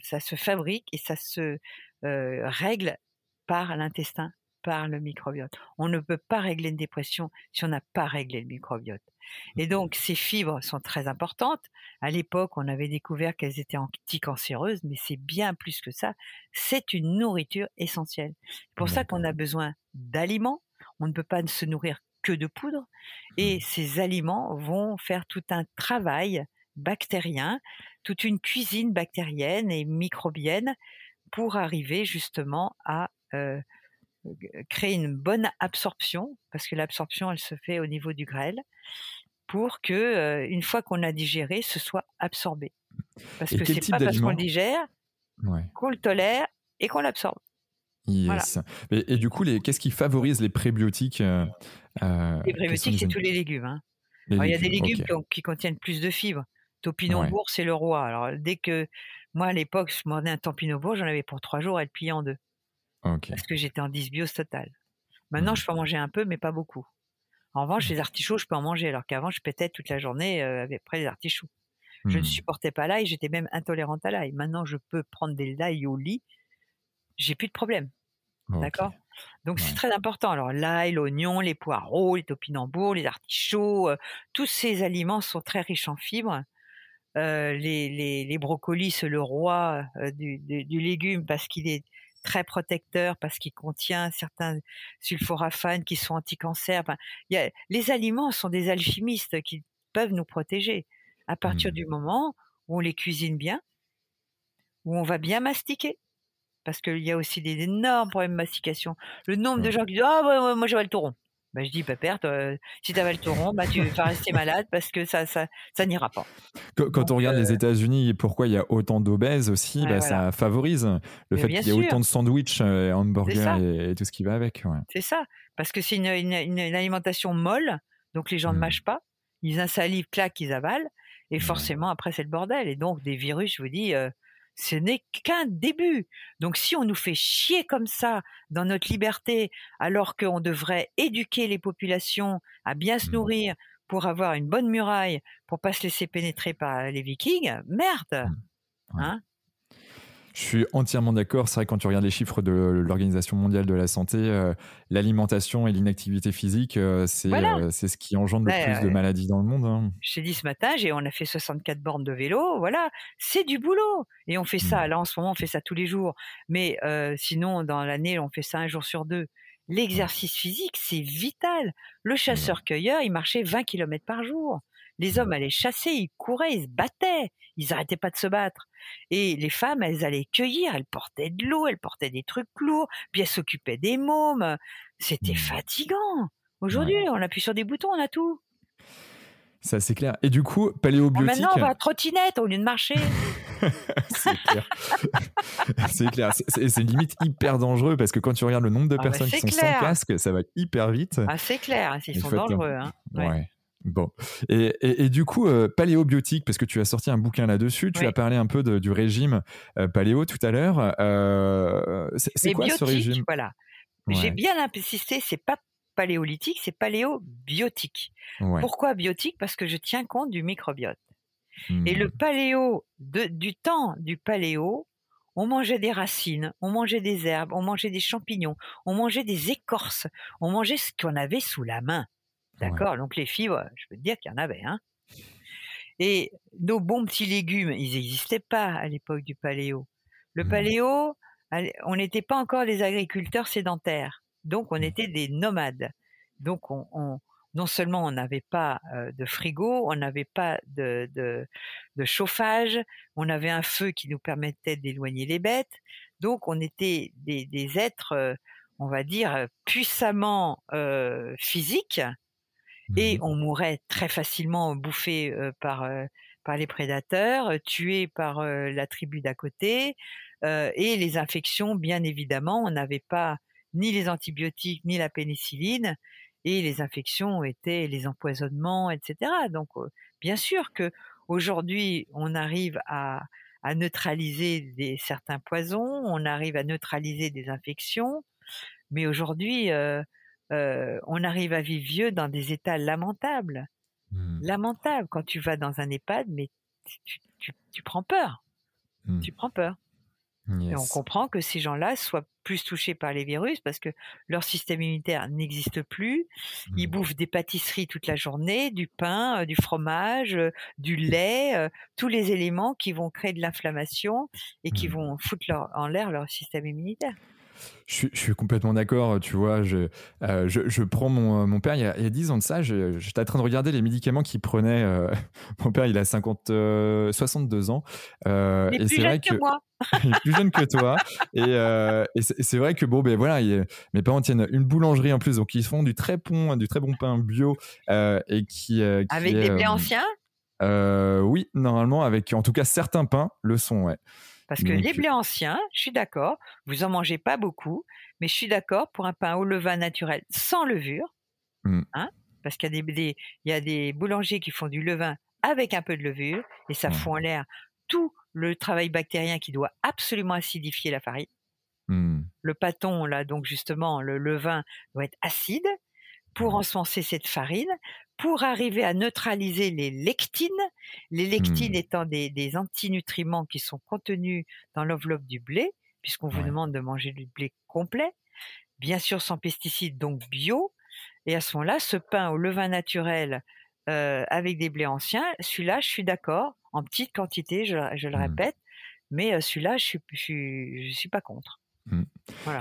ça se fabrique et ça se euh, règle par l'intestin, par le microbiote. On ne peut pas régler une dépression si on n'a pas réglé le microbiote. Et donc, ces fibres sont très importantes. À l'époque, on avait découvert qu'elles étaient anticancéreuses, mais c'est bien plus que ça. C'est une nourriture essentielle. C'est pour ça qu'on a besoin d'aliments. On ne peut pas se nourrir que de poudre. Et mmh. ces aliments vont faire tout un travail bactérien, toute une cuisine bactérienne et microbienne pour arriver justement à euh, créer une bonne absorption, parce que l'absorption, elle se fait au niveau du grêle, pour que euh, une fois qu'on a digéré, ce soit absorbé. Parce que c'est pas parce qu'on le digère qu'on le tolère et qu'on l'absorbe. Yes. Et, du coup, qu'est-ce qui favorise les prébiotiques euh, Les prébiotiques, c'est tous les légumes. Hein. il y a des légumes qui, contiennent plus de fibres. Topinambour, c'est le roi. Alors, dès que moi, à l'époque, je mordais un topinambour, j'en avais pour trois jours, elle pliait en deux. Parce que j'étais en dysbiose totale. Maintenant, Mmh. je peux en manger un peu, mais pas beaucoup. En revanche, les artichauts, je peux en manger, alors qu'avant, je pétais toute la journée euh, avec près des artichauts. Je ne Mmh. supportais pas l'ail, j'étais même intolérante à l'ail. Maintenant, je peux prendre des l'ail au lit, j'ai plus de problème. D'accord? Donc, c'est très important. Alors, l'ail, l'oignon, les poireaux, les topinambours, les artichauts, euh, tous ces aliments sont très riches en fibres. Euh, les, les, les brocolis, c'est le roi euh, du, du, du légume parce qu'il est très protecteur, parce qu'il contient certains sulforaphanes qui sont anti-cancer. Enfin, il y a, les aliments sont des alchimistes qui peuvent nous protéger à partir Mmh. du moment où on les cuisine bien, où on va bien mastiquer. Parce qu'il y a aussi des énormes problèmes de mastication. Le nombre de gens qui disent Ah, ouais, ouais, moi j'avale le tauron. Bah, je dis, Pépère, toi, si tu avales le tauron, bah, tu vas rester malade parce que ça, ça, ça n'ira pas. Quand, quand Donc, on regarde les euh, États-Unis et pourquoi il y a autant d'obèses aussi, Ouais, bah, voilà. ça favorise le Mais fait qu'il y ait autant de sandwichs, euh, hamburgers et, et tout ce qui va avec. ouais. C'est ça. Parce que c'est une, une- une- une alimentation molle, donc les gens ne mâchent pas. Ils insalivent, claquent, ils avalent. Et forcément, après, c'est le bordel. Et donc, des virus, je vous dis, euh, ce n'est qu'un début. Donc, si on nous fait chier comme ça dans notre liberté, alors qu'on devrait éduquer les populations à bien se Mm. nourrir pour avoir une bonne muraille, pour pas se laisser pénétrer par les vikings, merde Ouais. Hein? Je suis entièrement d'accord. C'est vrai, quand tu regardes les chiffres de l'Organisation mondiale de la santé, euh, l'alimentation et l'inactivité physique, euh, c'est Voilà. euh, c'est ce qui engendre le plus de maladies dans le monde. hein. Je t'ai dit ce matin, j'ai, on a fait 64 bornes de vélo, voilà, c'est du boulot. Et on fait ça, Mm. là en ce moment, on fait ça tous les jours. Mais sinon, dans l'année, on fait ça un jour sur deux. L'exercice physique, c'est vital. Le chasseur-cueilleur, il marchait 20 km par jour. Les hommes allaient chasser, ils couraient, ils se battaient. Ils n'arrêtaient pas de se battre. Et les femmes, elles allaient cueillir, elles portaient de l'eau, elles portaient des trucs lourds, puis elles s'occupaient des mômes. C'était Mm. fatigant. Aujourd'hui, on appuie sur des boutons, on a tout. Ça, c'est clair. Et du coup, Bon, paléobiotique. maintenant, on va à trottinette au lieu de marcher. c'est clair. c'est clair. C'est- limite hyper dangereux parce que quand tu regardes le nombre de Ah bah, personnes qui sont clair. sans casque, ça va hyper vite. Ah, c'est clair, ils Il sont dangereux. Hein. Ouais. Ouais. Bon. Et, et- et du coup, euh, paléobiotique, parce que tu as sorti un bouquin là-dessus, tu Oui. as parlé un peu de- du régime euh, paléo tout à l'heure. Euh, c'est quoi ce régime? voilà. Ouais. J'ai bien insisté, c'est pas paléolithique, c'est paléobiotique. Ouais. Pourquoi biotique? Parce que je tiens compte du microbiote. Hmm. Et le paléo, de- du temps du paléo, on mangeait des racines, on mangeait des herbes, on mangeait des champignons, on mangeait des écorces, on mangeait ce qu'on avait sous la main. D'accord Donc les fibres, je peux te dire qu'il y en avait. Hein Et nos bons petits légumes, ils n'existaient pas à l'époque du paléo. Le Mhm. paléo, on n'était pas encore des agriculteurs sédentaires. Donc on Mhm. était des nomades. Donc on, on- non seulement on n'avait pas euh, de frigo, on n'avait pas de, de, de chauffage, on avait un feu qui nous permettait d'éloigner les bêtes. Donc on était des, des êtres, euh, on va dire, puissamment euh, physiques et Mhm. on mourait très facilement bouffé euh, par euh, par les prédateurs, tué par euh, la tribu d'à côté, et les infections, bien évidemment, on n'avait pas ni les antibiotiques ni la pénicilline, et les infections étaient les empoisonnements, etc. Donc, bien sûr que aujourd'hui, on arrive à à neutraliser des, certains poisons, on arrive à neutraliser des infections, mais aujourd'hui, euh, euh, on arrive à vivre vieux dans des états lamentables. Hmm. Lamentables. Quand tu vas dans un EHPAD, mais tu, tu, tu prends peur. Hmm. Tu prends peur. Et on comprend que ces gens-là soient plus touchés par les virus parce que leur système immunitaire n'existe plus. Ils Hmm. bouffent des pâtisseries toute la journée, du pain, euh, du fromage, euh, du lait, euh, tous les éléments qui vont créer de l'inflammation et qui vont foutre leur- en l'air leur système immunitaire. Je suis, je suis complètement d'accord, tu vois. Je, euh, je, je prends mon, mon père, il y, a, il y a 10 ans de ça, j'étais en train de regarder les médicaments qu'il prenait. euh, mon père, il a 50, euh, 62 ans. euh, Il est et plus c'est vrai jeune que, que moi. il est plus jeune que toi. Et, euh, et c'est vrai que bon, ben voilà, il- mes parents tiennent une boulangerie en plus, donc ils font du très bon, du très bon pain bio euh, et qui, euh, qui Avec est, des blés euh, anciens? euh, oui, normalement, avec en tout cas certains pains le sont, ouais. Parce que les blés anciens, je suis d'accord, vous en mangez pas beaucoup, mais je suis d'accord pour un pain au levain naturel sans levure, Mm. hein, parce qu'il y a des, des- il y a des boulangers qui font du levain avec un peu de levure et ça Ouais. fout en l'air tout le travail bactérien qui doit absolument acidifier la farine. Mmh. Le pâton, là, donc justement, le levain doit être acide pour mmh. ensemencer cette farine, pour arriver à neutraliser les lectines, les lectines mmh. étant des, des, antinutriments qui sont contenus dans l'enveloppe du blé, puisqu'on vous demande de manger du blé complet, bien sûr sans pesticides, donc bio. Et à ce moment-là, ce pain au levain naturel euh, avec des blés anciens, celui-là, je suis d'accord, en petite quantité, je, le répète, mais euh, celui-là, je suis, je suis pas contre. Mmh.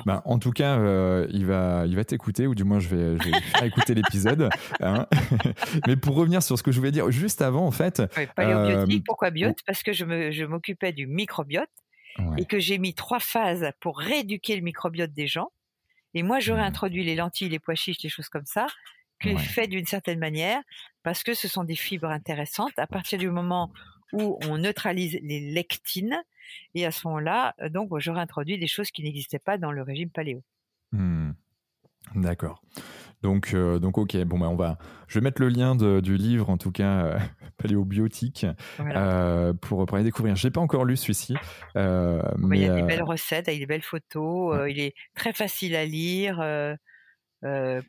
Bah, en tout cas, euh, il va, il va t'écouter, ou du moins je vais, je vais faire écouter l'épisode. Hein. Mais pour revenir sur ce que je voulais dire juste avant, en fait. paléobiotique, euh, pourquoi biote? Parce que je m'occupais du microbiote et que j'ai mis trois phases pour rééduquer le microbiote des gens. Et moi, j'aurais mmh. introduit les lentilles, les pois chiches, les choses comme ça, que fait d'une certaine manière, parce que ce sont des fibres intéressantes. À partir du moment où on neutralise les lectines, et à ce moment-là, euh, donc, j'aurais introduit des choses qui n'existaient pas dans le régime paléo. Mmh. D'accord. Donc, euh, donc, ok. Bon, bah, on va. Je vais mettre le lien du livre, en tout cas euh, paléobiotique, pour, pour aller découvrir. J'ai pas encore lu celui-ci. mais il y a des belles recettes, avec des belles photos. il est très facile à lire.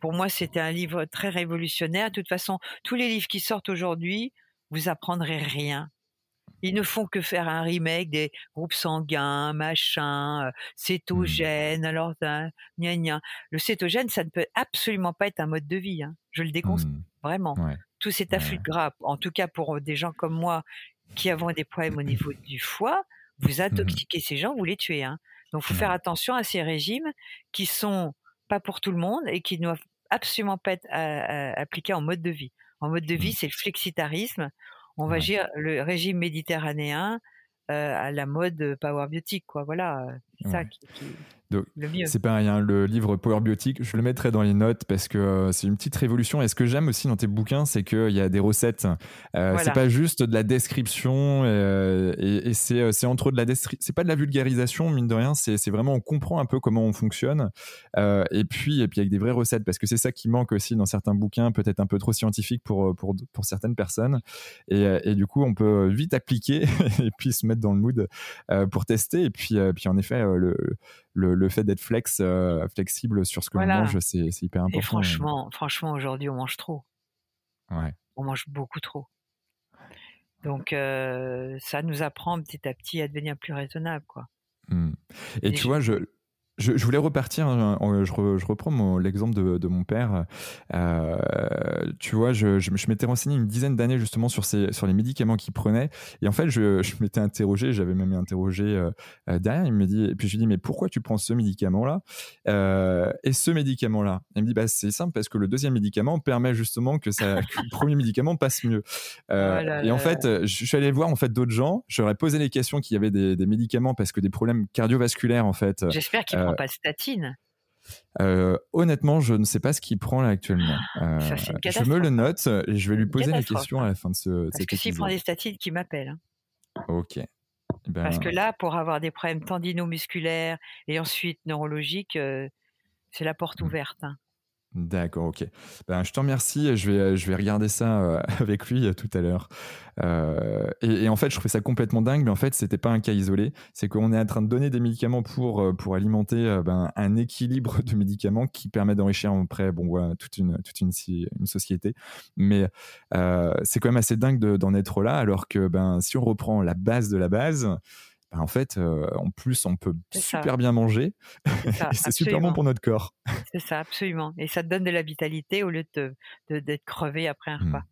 pour moi, c'était un livre très révolutionnaire. De toute façon, tous les livres qui sortent aujourd'hui, vous apprendrez rien. Ils ne font que faire un remake des groupes sanguins, machin, euh, mmh. cétogène. Alors, gna gna. Le cétogène, ça ne peut absolument pas être un mode de vie. Hein. Je le déconseille mmh. vraiment. Tout cet afflux de gras, en tout cas pour des gens comme moi qui avons des problèmes au niveau du foie, vous mmh intoxiquez ces gens, vous les tuez. Hein. Donc, faut faire attention à ces régimes qui sont pas pour tout le monde et qui ne doivent absolument pas être appliqués en mode de vie. En mode de vie, c'est le flexitarisme on va dire le régime méditerranéen euh, à la mode power biotique quoi voilà c'est ça qui, c'est pareil, hein, le livre Power Biotique, je le mettrai dans les notes parce que euh, c'est une petite révolution. Et ce que j'aime aussi dans tes bouquins, c'est qu'il y a des recettes. Euh, C'est pas juste de la description euh, et, et c'est, euh, c'est entre de la c'est pas de la vulgarisation mine de rien. C'est, c'est vraiment on comprend un peu comment on fonctionne. Euh, et puis et puis avec des vraies recettes parce que c'est ça qui manque aussi dans certains bouquins, peut-être un peu trop scientifique pour pour pour certaines personnes. Et, et du coup, on peut vite appliquer et puis se mettre dans le mood pour tester. Et puis puis en effet le le, fait d'être flex, euh, flexible sur ce que l'on mange, c'est hyper important. Et franchement, franchement aujourd'hui, on mange trop. On mange beaucoup trop. Donc, euh, ça nous apprend petit à petit à devenir plus raisonnable. Quoi. Mmh. Et, tu vois, je, je, voulais repartir, hein, je, reprends l'exemple de, mon père. Euh, tu vois, je, je, m'étais renseigné une dizaine d'années justement sur, ces, sur les médicaments qu'il prenait. Et en fait, je, m'étais interrogé, j'avais même interrogé euh, euh, derrière. Il me dit, et puis je lui dis, mais pourquoi tu prends ce médicament-là? Et ce médicament-là? Il me dit, bah, c'est simple parce que le deuxième médicament permet justement que, ça, le premier médicament passe mieux. Oh et en fait, je suis allé voir en fait d'autres gens. J'aurais posé les questions qu'il y avait des, des, médicaments parce que des problèmes cardiovasculaires en fait. J'espère qu'il prend pas de statine. Euh, honnêtement, je ne sais pas ce qu'il prend là actuellement. Euh, je me le note et je vais lui poser la question à la fin de ce. Parce que s'il prend des statines, qu'il m'appelle. Hein. Ok. Eh ben, Parce que là, pour avoir des problèmes tendino-musculaires et ensuite neurologiques, euh, c'est la porte mmh. ouverte. Hein. D'accord, ok. Ben, je te remercie. Je vais, je vais regarder ça euh, avec lui euh, tout à l'heure. Euh, et, en fait, je trouvais ça complètement dingue, mais en fait, c'était pas un cas isolé. C'est qu'on est en train de donner des médicaments pour, pour alimenter ben, un équilibre de médicaments qui permet d'enrichir après, bon, toute une, toute une, une société. Mais c'est quand même assez dingue d'en être là, alors que ben, si on reprend la base de la base, bah, en fait, euh, en plus, on peut super bien manger. C'est super bon pour notre corps. C'est ça, absolument. Et ça te donne de la vitalité au lieu d'être crevé après un mmh. repas.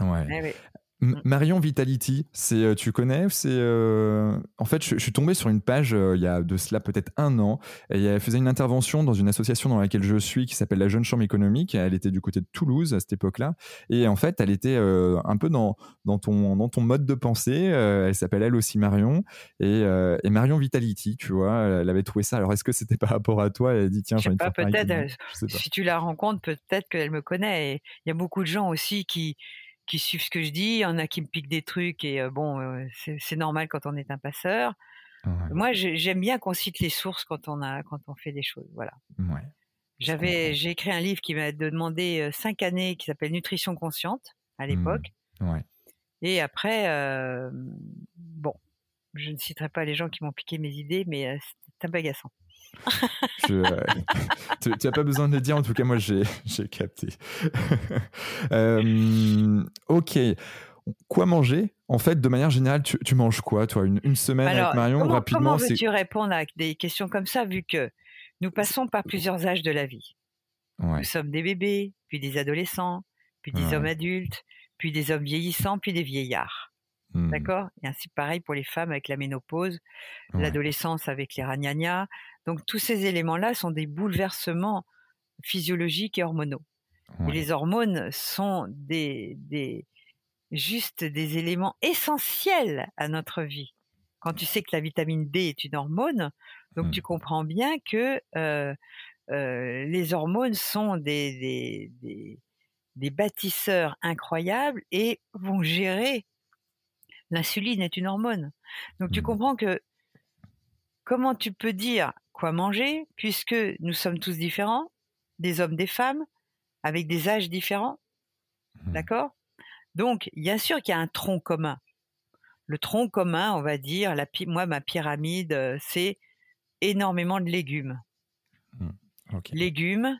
Ouais. Eh. Marion Vitality, c'est euh, tu connais C'est euh, en fait, je, suis tombé sur une page euh, il y a de cela peut-être un an. Et elle faisait une intervention dans une association dans laquelle je suis qui s'appelle la Jeune Chambre économique. Elle était du côté de Toulouse à cette époque-là. Et en fait, elle était un peu dans dans ton dans ton mode de pensée. elle s'appelle elle aussi Marion et, et, Marion Vitality. Tu vois, elle avait trouvé ça. Alors est-ce que c'était par rapport à toi? Elle a dit tiens, j'ai pas peut-être. Si tu la rencontres, peut-être qu'elle me connaît. Il y a beaucoup de gens aussi qui qui suivent ce que je dis. Il y en a qui me piquent des trucs et bon, c'est normal quand on est un passeur. Moi, j'aime bien qu'on cite les sources quand on a, quand on fait des choses. Voilà. J'avais, j'ai écrit un livre qui m'a demandé cinq années, qui s'appelle Nutrition consciente à mmh. l'époque. Et après, bon, je ne citerai pas les gens qui m'ont piqué mes idées, mais c'est un bagaçant. tu n'as pas besoin de le dire, en tout cas, moi, j'ai capté. ok. Quoi manger? En fait, de manière générale, tu, manges quoi, toi? Une, semaine avec Marion, rapidement Comment veux-tu répondre à des questions comme ça, vu que nous passons par plusieurs âges de la vie? Nous sommes des bébés, puis des adolescents, puis des hommes adultes, puis des hommes vieillissants, puis des vieillards. Mmh. D'accord? Et ainsi pareil pour les femmes avec la ménopause, l'adolescence avec les ragnagnas. Donc tous ces éléments-là sont des bouleversements physiologiques et hormonaux. Et les hormones sont des, des, juste des éléments essentiels à notre vie. Quand tu sais que la vitamine D est une hormone, donc mmh. tu comprends bien que euh, euh, les hormones sont des, des, des, des, bâtisseurs incroyables et vont gérer. L'insuline est une hormone. Donc tu mmh. comprends que comment tu peux dire quoi manger puisque nous sommes tous différents, des hommes, des femmes, avec des âges différents. Mmh. D'accord? Donc, bien sûr qu'il y a un tronc commun. Le tronc commun, on va dire, la, moi, ma pyramide, euh, c'est énormément de légumes. Mmh, légumes,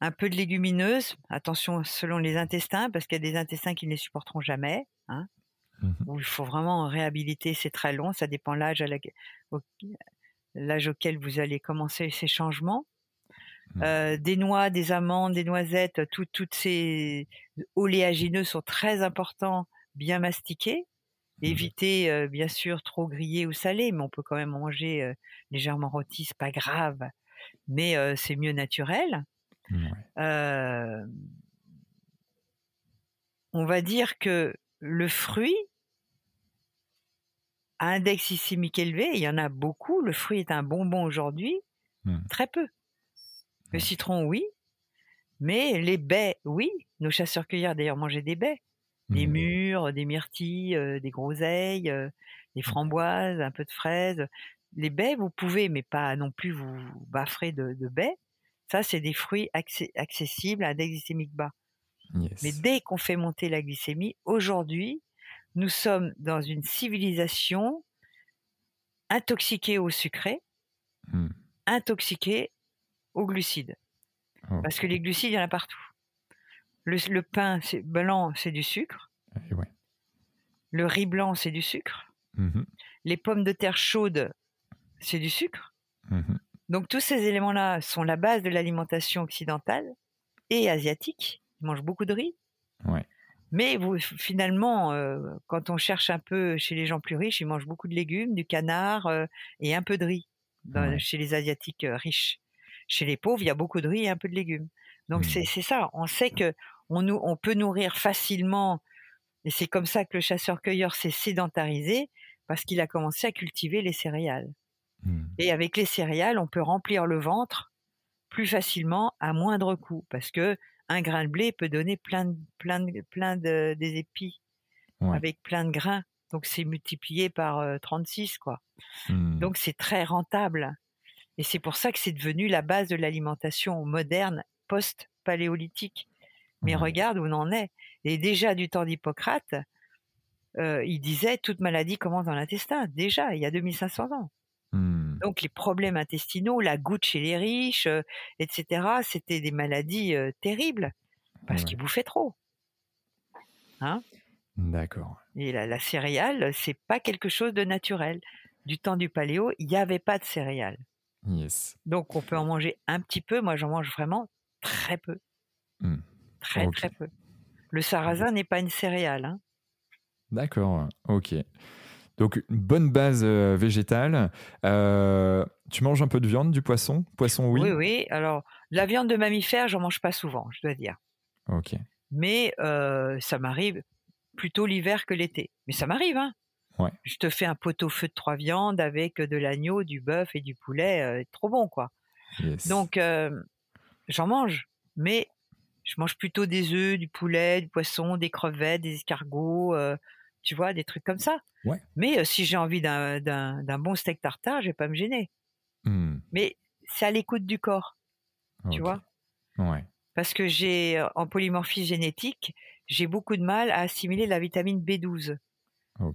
un peu de légumineuses, attention selon les intestins, parce qu'il y a des intestins qui ne les supporteront jamais. Hein, mmh où il faut vraiment réhabiliter, c'est très long, ça dépend l'âge l'âge auquel vous allez commencer ces changements. Mmh. Euh, des noix, des amandes, des noisettes, toutes ces oléagineux sont très importants, bien mastiqués. Mmh. Éviter, euh, bien sûr, trop grillé ou salé, mais on peut quand même manger euh, légèrement rôti, c'est pas grave, mais c'est mieux naturel. on va dire que le fruit index glycémique élevé, il y en a beaucoup. Le fruit est un bonbon aujourd'hui, mmh. très peu. Le citron, oui. Mais les baies, oui. Nos chasseurs-cueilleurs, d'ailleurs, mangeaient des baies. Des mmh. mûres, des myrtilles, euh, des groseilles, euh, des framboises, un peu de fraises. Les baies, vous pouvez, mais pas non plus vous baffrer de, baies. Ça, c'est des fruits accessibles à des glycémiques bas. Mais dès qu'on fait monter la glycémie, aujourd'hui, nous sommes dans une civilisation intoxiquée au sucré, mmh. intoxiquée aux glucides. Parce que les glucides, il y en a partout. Le, pain c'est blanc, c'est du sucre. Eh le riz blanc, c'est du sucre. Mmh les pommes de terre chaudes, c'est du sucre. Mmh Donc tous ces éléments-là sont la base de l'alimentation occidentale et asiatique. Ils mangent beaucoup de riz. Mais vous, finalement, euh, quand on cherche un peu chez les gens plus riches, ils mangent beaucoup de légumes, du canard euh, et un peu de riz chez les asiatiques euh, riches. Chez les pauvres, il y a beaucoup de riz et un peu de légumes. Donc mmh. c'est ça. On sait que on, on peut nourrir facilement, et c'est comme ça que le chasseur-cueilleur s'est sédentarisé parce qu'il a commencé à cultiver les céréales. Mmh. Et avec les céréales, on peut remplir le ventre plus facilement à moindre coût parce que un grain de blé peut donner plein de, plein de, plein de, des épis avec plein de grains. Donc c'est multiplié par 36 euh, quoi. Mmh. Donc c'est très rentable. Et c'est pour ça que c'est devenu la base de l'alimentation moderne post-paléolithique. Mais regarde où on en est. Et déjà du temps d'Hippocrate, euh, il disait toute maladie commence dans l'intestin. Déjà, il y a 2500 ans. Donc les problèmes intestinaux, la goutte chez les riches, euh, etc., c'était des maladies euh, terribles parce qu'ils bouffaient trop. Hein D'accord. Et la, la céréale, c'est pas quelque chose de naturel. Du temps du paléo, il n'y avait pas de céréales. Donc on peut en manger un petit peu. Moi, j'en mange vraiment très peu. Mmh. Très très peu. Le sarrasin n'est pas une céréale. Hein. D'accord, ok. Donc, bonne base euh, végétale. Euh, tu manges un peu de viande, du poisson? Poisson, oui? Oui, oui. Alors, la viande de mammifère, j'en mange pas souvent, je dois dire. Ok. Mais euh, ça m'arrive plutôt l'hiver que l'été. Mais ça m'arrive, hein je te fais un pot-au-feu de trois viandes avec de l'agneau, du bœuf et du poulet, trop bon quoi. Donc euh, j'en mange, mais je mange plutôt des œufs, du poulet, du poisson, des crevettes, des escargots, euh, tu vois, des trucs comme ça. Mais si j'ai envie d'un bon steak tartare, je vais pas me gêner. Hmm. Mais c'est à l'écoute du corps, tu vois. Parce que j'ai en polymorphie génétique, j'ai beaucoup de mal à assimiler la vitamine B12.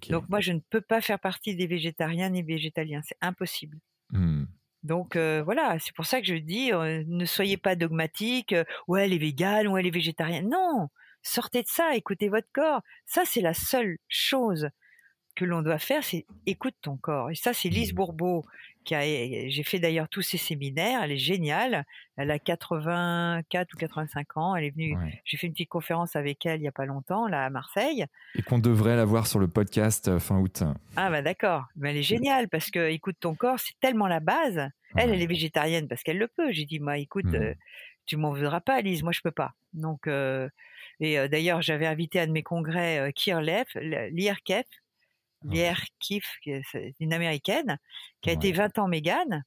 Donc moi, je ne peux pas faire partie des végétariens ni végétaliens, c'est impossible. Mmh. Donc voilà, c'est pour ça que je dis, ne soyez pas dogmatique. ouais, elle est végane, ou elle est végétarienne. Non, sortez de ça, écoutez votre corps. Ça, c'est la seule chose que l'on doit faire, c'est écoute ton corps. Et ça, c'est Lise mmh. Bourbeau qui a. J'ai fait d'ailleurs tous ses séminaires. Elle est géniale. Elle a 84 ou 85 ans. Elle est venue. J'ai fait une petite conférence avec elle il y a pas longtemps là à Marseille. Et qu'on devrait la voir sur le podcast euh, fin août. Ah bah d'accord. Mais elle est géniale parce que écoute ton corps, c'est tellement la base. Elle, elle est végétarienne parce qu'elle le peut. J'ai dit moi, écoute. Mmh. Euh, tu m'en voudras pas, Lise, moi je peux pas. Donc, euh, et d'ailleurs, j'avais invité à de mes congrès euh, Kirlef, l'IRKEF, c'est une américaine, qui a été 20 ans mégane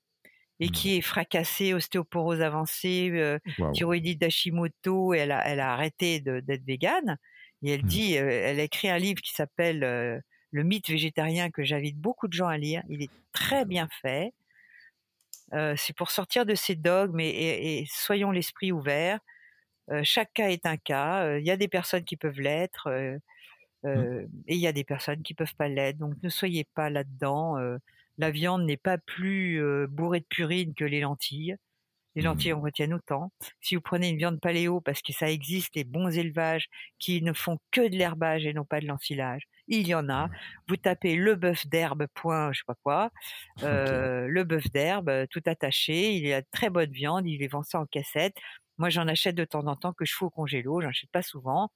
et qui mmh. est fracassée, ostéoporose avancée, euh, thyroïdite d'Hashimoto, et elle a, elle a arrêté d'être végane. Et elle mmh. dit, euh, elle a écrit un livre qui s'appelle euh, Le mythe végétarien que j'invite beaucoup de gens à lire. Il est très bien fait. c'est pour sortir de ces dogmes et, et soyons l'esprit ouvert. Chaque cas est un cas. Il y a des personnes qui peuvent l'être. Mmh. Et il y a des personnes qui peuvent pas l'être. Donc ne soyez pas là-dedans. Euh, la viande n'est pas plus euh, bourrée de purine que les lentilles. Les mmh. lentilles en retiennent autant. Si vous prenez une viande paléo, parce que ça existe, les bons élevages qui ne font que de l'herbage et non pas de l'ensilage, il y en a. Mmh. Vous tapez le bœuf d'herbe, point, je sais pas quoi, le bœuf d'herbe, tout attaché. Il y a très bonne viande, il est vend ça en cassette. Moi, j'en achète de temps en temps que je fous au congélo, j'en achète pas souvent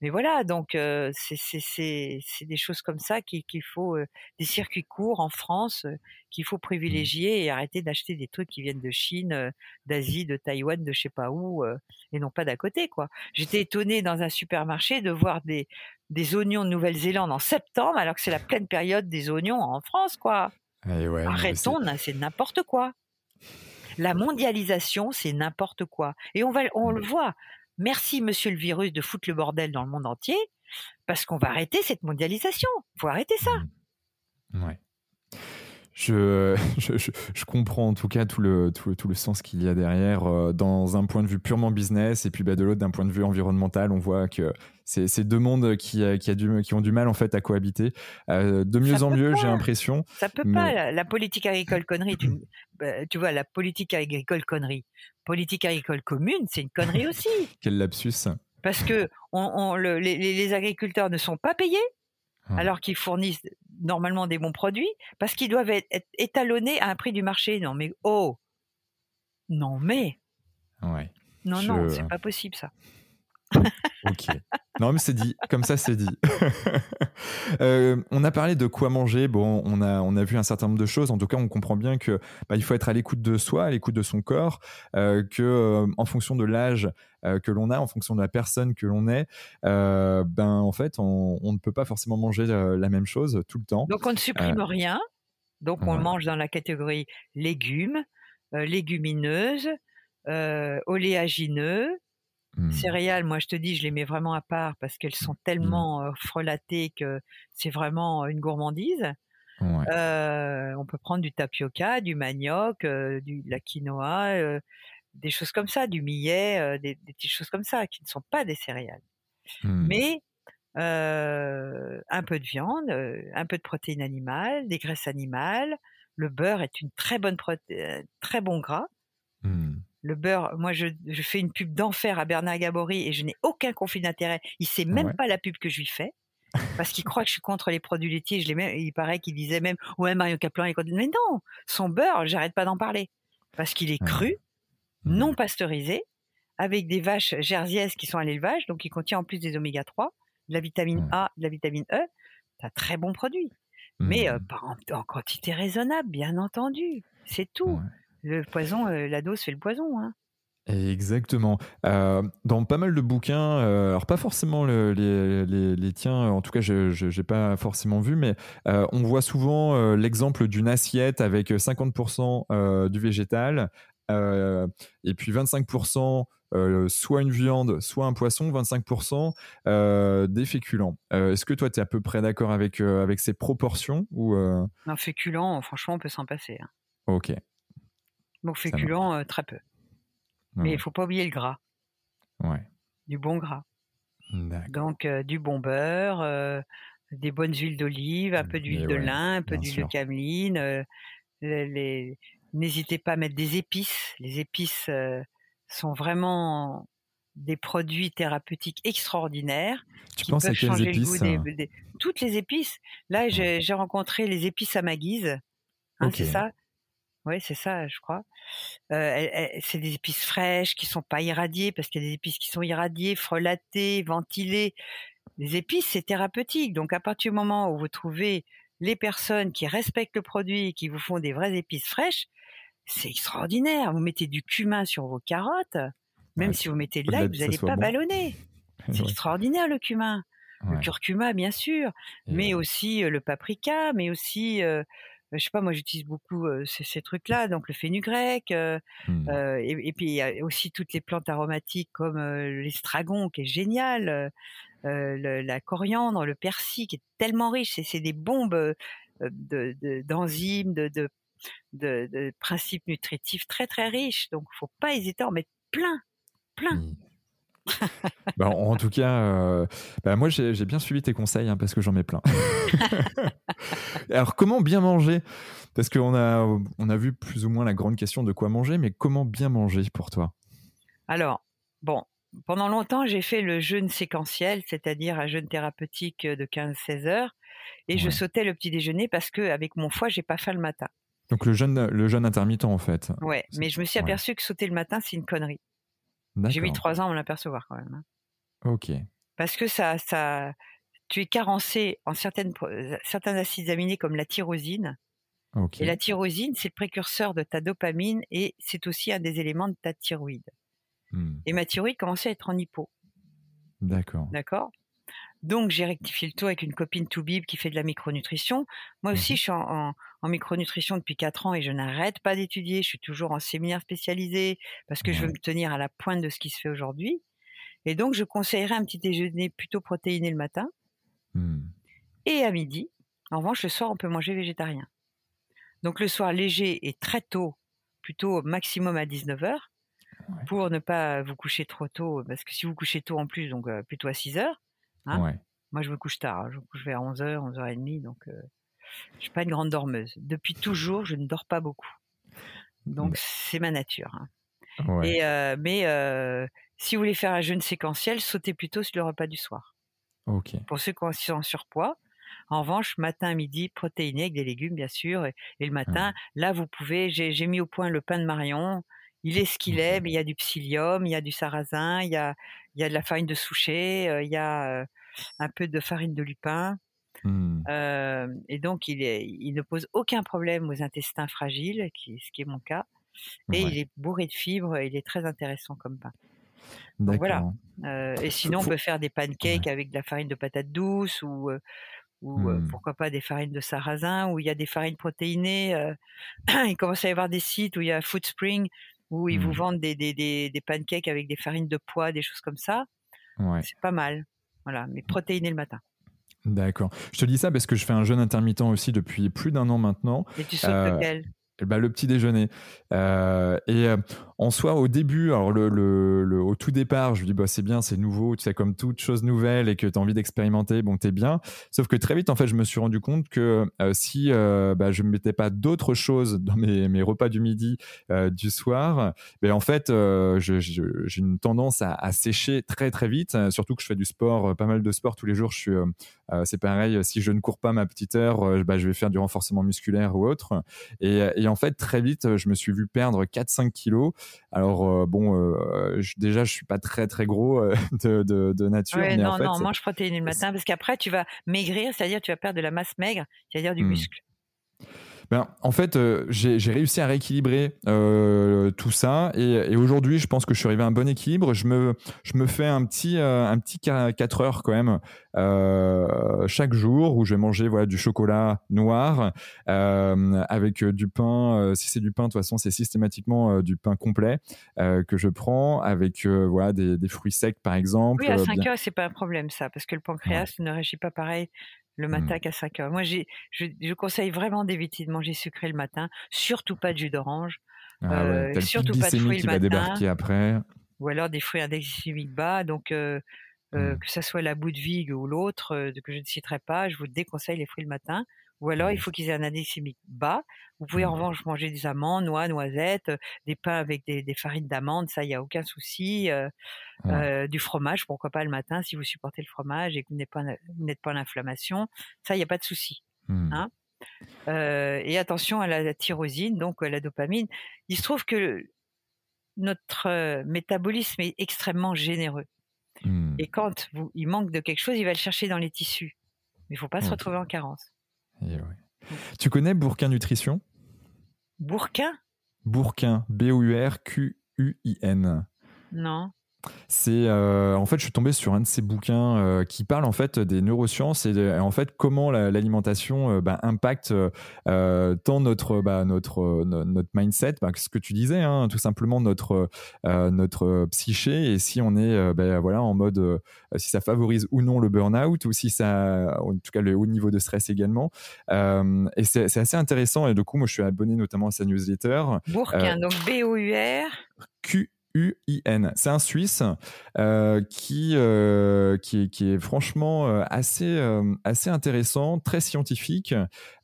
mais voilà, donc c'est des choses comme ça qu'il faut, des circuits courts en France qu'il faut mmh. privilégier et arrêter d'acheter des trucs qui viennent de Chine, d'Asie, de Taïwan, de je sais pas où, et non pas d'à côté, quoi. J'étais étonnée dans un supermarché de voir des, des oignons de Nouvelle-Zélande en septembre, alors que c'est la pleine période des oignons en France, quoi. Eh Arrêtons, c'est n'importe quoi. La mondialisation, c'est n'importe quoi. Et on va, on le mmh. voit. Merci, monsieur le virus, de foutre le bordel dans le monde entier, parce qu'on va arrêter cette mondialisation. Il faut arrêter ça. Mmh. Ouais. Je, je, comprends en tout cas tout le, tout, tout le sens qu'il y a derrière euh, dans un point de vue purement business et puis bah, de l'autre d'un point de vue environnemental on voit que c'est deux mondes qui, euh, qui, a du, qui ont du mal en fait à cohabiter. Euh, de mieux en mieux j'ai l'impression ça peut pas la, politique agricole connerie tu, bah, tu vois la politique agricole connerie. Politique agricole commune c'est une connerie aussi. Quel lapsus. Parce que on, le, les, les agriculteurs ne sont pas payés alors qu'ils fournissent normalement des bons produits, parce qu'ils doivent être, étalonnés à un prix du marché. Non mais oh, non mais, ouais. non non, c'est pas possible ça. Ok. Non, mais c'est dit. Comme ça, c'est dit. Euh, on a parlé de quoi manger. Bon, on a, on a vu un certain nombre de choses. En tout cas, on comprend bien que bah, il faut être à l'écoute de soi, à l'écoute de son corps, euh, que euh, en fonction de l'âge que l'on a, en fonction de la personne que l'on est, ben en fait, on, ne peut pas forcément manger la même chose tout le temps. Donc, on ne supprime rien. Donc, on mange dans la catégorie légumes, légumineuses, oléagineux, Mmh. Céréales, moi je te dis, je les mets vraiment à part parce qu'elles sont mmh. tellement frelatées que c'est vraiment une gourmandise. on peut prendre du tapioca, du manioc, du, de la quinoa, des choses comme ça, du millet, des, petites choses comme ça qui ne sont pas des céréales. Mmh. Mais un peu de viande, un peu de protéines animales, des graisses animales. Le beurre est une très bonne très bon gras le beurre, moi je, fais une pub d'enfer à Bernard Gabory et je n'ai aucun conflit d'intérêt. Il sait même pas la pub que je lui fais parce qu'il croit que je suis contre les produits laitiers. Je même, il paraît qu'il disait même ouais Mario Caplan est contre. Mais non, son beurre, j'arrête pas d'en parler parce qu'il est cru, mmh. non pasteurisé, avec des vaches jersiaises qui sont à l'élevage, donc il contient en plus des oméga 3, de la vitamine A, de la vitamine E. C'est un très bon produit, mais euh, mmh. en, quantité raisonnable, bien entendu. C'est tout. Le poison, euh, la dose fait le poison. Hein. Exactement. Euh, dans pas mal de bouquins, euh, alors pas forcément les, les, tiens, en tout cas je n'ai pas forcément vu, mais on voit souvent l'exemple d'une assiette avec 50% du végétal et puis 25% soit une viande, soit un poisson, 25% des féculents. Est-ce que toi tu es à peu près d'accord avec, avec ces proportions ou Un féculent, franchement on peut s'en passer. Hein. Ok. Donc féculent, euh, très peu. Mais il faut pas oublier le gras. Ouais. Du bon gras. Donc euh, du bon beurre, euh, des bonnes huiles d'olive, un peu d'huile de lin, un peu d'huile de cameline, les, n'hésitez pas à mettre des épices. Les épices sont vraiment des produits thérapeutiques extraordinaires. Tu penses à quelles épices Toutes les épices. Là, j'ai rencontré les épices à ma guise. Hein, C'est ça? Oui, c'est ça, je crois. Euh, c'est des épices fraîches qui sont pas irradiées parce qu'il y a des épices qui sont irradiées, frelatées, ventilées. Les épices, c'est thérapeutique. Donc, à partir du moment où vous trouvez les personnes qui respectent le produit et qui vous font des vraies épices fraîches, c'est extraordinaire. Vous mettez du cumin sur vos carottes, même si vous mettez de l'ail, vous n'allez pas ballonner. C'est extraordinaire le cumin. Le curcuma, bien sûr, mais aussi le paprika, mais aussi je sais pas, moi j'utilise beaucoup ces, trucs-là, donc le fenugrec, mmh. et, puis il y a aussi toutes les plantes aromatiques comme l'estragon qui est génial, la coriandre, le persil qui est tellement riche, c'est des bombes d'enzymes, de, de, de, principes nutritifs très très riches, donc faut pas hésiter à en mettre plein, plein. Mmh. Bah, en tout cas, euh, bah, moi j'ai bien suivi tes conseils hein, parce que j'en mets plein. Alors comment bien manger? Parce qu'on a, on a vu plus ou moins la grande question de quoi manger, mais comment bien manger pour toi? Alors, bon, pendant longtemps j'ai fait le jeûne séquentiel, c'est-à-dire un jeûne thérapeutique de 15-16 heures, et je sautais le petit déjeuner parce que avec mon foie j'ai pas faim le matin. Donc le jeûne, le jeûne intermittent en fait. Ouais, mais je me suis aperçu que sauter le matin c'est une connerie. J'ai mis trois ans à m'en apercevoir quand même. Hein. Ok. Parce que ça, ça, tu es carencé en certaines, euh, certains acides aminés comme la tyrosine. Et la tyrosine, c'est le précurseur de ta dopamine et c'est aussi un des éléments de ta thyroïde. Hmm. Et ma thyroïde commençait à être en hypo. D'accord. D'accord? Donc j'ai rectifié le tout avec une copine Toubib qui fait de la micronutrition. Moi aussi, mhm. je suis en, micronutrition depuis 4 ans et je n'arrête pas d'étudier. Je suis toujours en séminaire spécialisé parce que je veux me tenir à la pointe de ce qui se fait aujourd'hui. Et donc je conseillerais un petit déjeuner plutôt protéiné le matin hmm. et à midi. En revanche, le soir, on peut manger végétarien. Donc le soir léger et très tôt, plutôt maximum à 19h, pour ne pas vous coucher trop tôt, parce que si vous couchez tôt en plus, donc euh, plutôt à 6 heures, Hein? Moi, je me couche tard. Hein. Je me couche vers 11h, 11h30. Donc, euh, je suis pas une grande dormeuse. Depuis toujours, je ne dors pas beaucoup. Donc, c'est ma nature. Hein. Et, euh, mais euh, si vous voulez faire un jeûne séquentiel, sautez plutôt sur le repas du soir. Pour ceux qui sont en surpoids, en revanche, matin, midi, protéiné avec des légumes, bien sûr. Et, le matin, là, vous pouvez. J'ai mis au point le pain de Marion. Il est ce qu'il est, mais il y a du psyllium, il y a du sarrasin, il y a, il y a de la farine de souchet, il y a un peu de farine de lupin. Mmh. Et donc, il, est, il ne pose aucun problème aux intestins fragiles, qui, ce qui est mon cas. Et il est bourré de fibres, et il est très intéressant comme pain. Donc voilà. et sinon, on peut faire des pancakes avec de la farine de patate douce ou, ou mmh. pourquoi pas des farines de sarrasin, où il y a des farines protéinées. il commence à y avoir des sites où il y a Food Spring, où ils vous mmh. vendent des, des, des, des, pancakes avec des farines de pois, des choses comme ça. C'est pas mal. Voilà, mais protéiné le matin. D'accord. Je te dis ça parce que je fais un jeûne intermittent aussi depuis plus d'un an maintenant. Et tu sautes euh, lequel? Bah, le petit déjeuner. Euh, et euh, en soi, au début, alors le, le, au tout départ, je me dis bah c'est bien, c'est nouveau, tu sais comme toute chose nouvelle et que tu as envie d'expérimenter, bon t'es bien. Sauf que très vite, en fait, je me suis rendu compte que euh, si bah, je ne mettais pas d'autres choses dans mes, mes, repas du midi, du soir, ben en fait, j'ai une tendance à, sécher très très vite. Surtout que je fais du sport, pas mal de sport tous les jours. Je suis, c'est pareil. Si je ne cours pas ma petite heure, bah, je vais faire du renforcement musculaire ou autre. Et, et en fait, très vite, je me suis vu perdre 4-5 kilos. Alors, euh, bon, euh, déjà, je suis pas très, très gros euh, de, nature. non, non, mange protéines le matin parce qu'après, tu vas maigrir, c'est-à-dire tu vas perdre de la masse maigre, c'est-à-dire du mmh. muscle. Ben, en fait, euh, j'ai réussi à rééquilibrer euh, tout ça et, aujourd'hui, je pense que je suis arrivé à un bon équilibre. Je me, je me fais un petit, euh, un petit 4 heures quand même chaque jour où je vais manger voilà, du chocolat noir avec du pain. si c'est du pain, de toute façon, c'est systématiquement du pain complet que je prends avec voilà, des, des, fruits secs par exemple. Oui, à 5 heures, c'est pas un problème ça parce que le pancréas ne réagit pas pareil le mmh. matin qu'à 5 heures. Moi, je, je, conseille vraiment d'éviter de manger sucré le matin, surtout pas de jus d'orange, ah euh, surtout pas de fruits qui le va débarquer après. Ou alors des fruits indeximiques bas. Donc, euh, euh, mmh. que ce soit la bout de vigue ou l'autre, que je ne citerai pas, je vous déconseille les fruits le matin. Ou alors, il faut qu'ils aient un indice bas. Vous pouvez en revanche manger des amandes, noix, noisettes, des pains avec des, farines d'amandes, ça, il n'y a aucun souci. du fromage, pourquoi pas le matin, si vous supportez le fromage et que vous n'êtes pas, pas en inflammation, ça, il n'y a pas de souci. Mmh. Hein et attention à la tyrosine, donc à la dopamine. Il se trouve que notre métabolisme est extrêmement généreux. Mmh. Et quand vous, il manque de quelque chose, il va le chercher dans les tissus. Mais il ne faut pas se retrouver en carence. Tu connais Bourquin Nutrition? Bourquin? Bourquin, B-O-U-R-Q-U-I-N. Non. C'est euh, en fait, je suis tombé sur un de ces bouquins euh, qui parle en fait des neurosciences et, en fait comment l'alimentation euh, bah, impacte tant notre bah, notre notre mindset, bah, ce que tu disais, hein, tout simplement notre notre psyché et si on est voilà en mode si ça favorise ou non le burn-out ou si ça en tout cas le haut niveau de stress également. et c'est assez intéressant et du coup moi je suis abonné notamment à sa newsletter. Bourquin donc B O U R Q U-I-N. C'est un Suisse euh, qui, euh, qui, est, qui, est, franchement euh, assez, assez intéressant, très scientifique,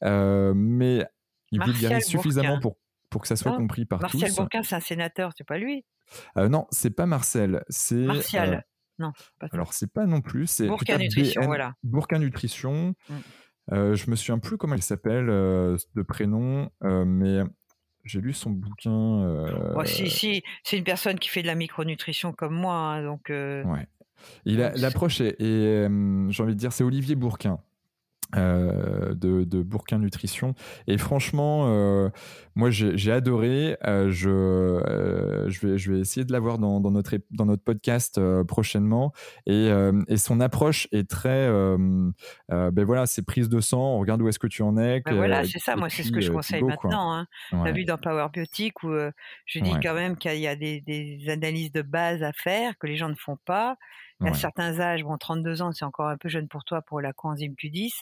mais il vulgarise suffisamment pour, pour que ça soit compris par tous. Marcel Bourquin, c'est un sénateur, c'est pas lui Non, c'est pas Marcel. C'est Martial. non. Pas alors, c'est pas non plus. C'est Bourquin Nutrition, voilà. Bourquin Nutrition. Mm. je me souviens plus comment il s'appelle de prénom, mais j'ai lu son bouquin. Euh... si, si, c'est une personne qui fait de la micronutrition comme moi, hein, donc. Euh... Ouais. L'approche est, j'ai envie de dire, c'est Olivier Bourquin. Euh, de, de, Bourquin Nutrition. Et franchement, euh, moi j'ai adoré. Euh, je, je, vais, je vais essayer de l'avoir dans, dans, notre, dans notre podcast prochainement. Et, et, son approche est très. ben voilà, c'est prise de sang, on regarde où est-ce que tu en es. Ben voilà, c'est ça, moi c'est ce que je conseille maintenant. Hein. Tu as vu dans Power Biotic où je dis quand même qu'il y a des, des analyses de base à faire que les gens ne font pas. À certains âges, bon, 32 ans, c'est encore un peu jeune pour toi pour la coenzyme Q10,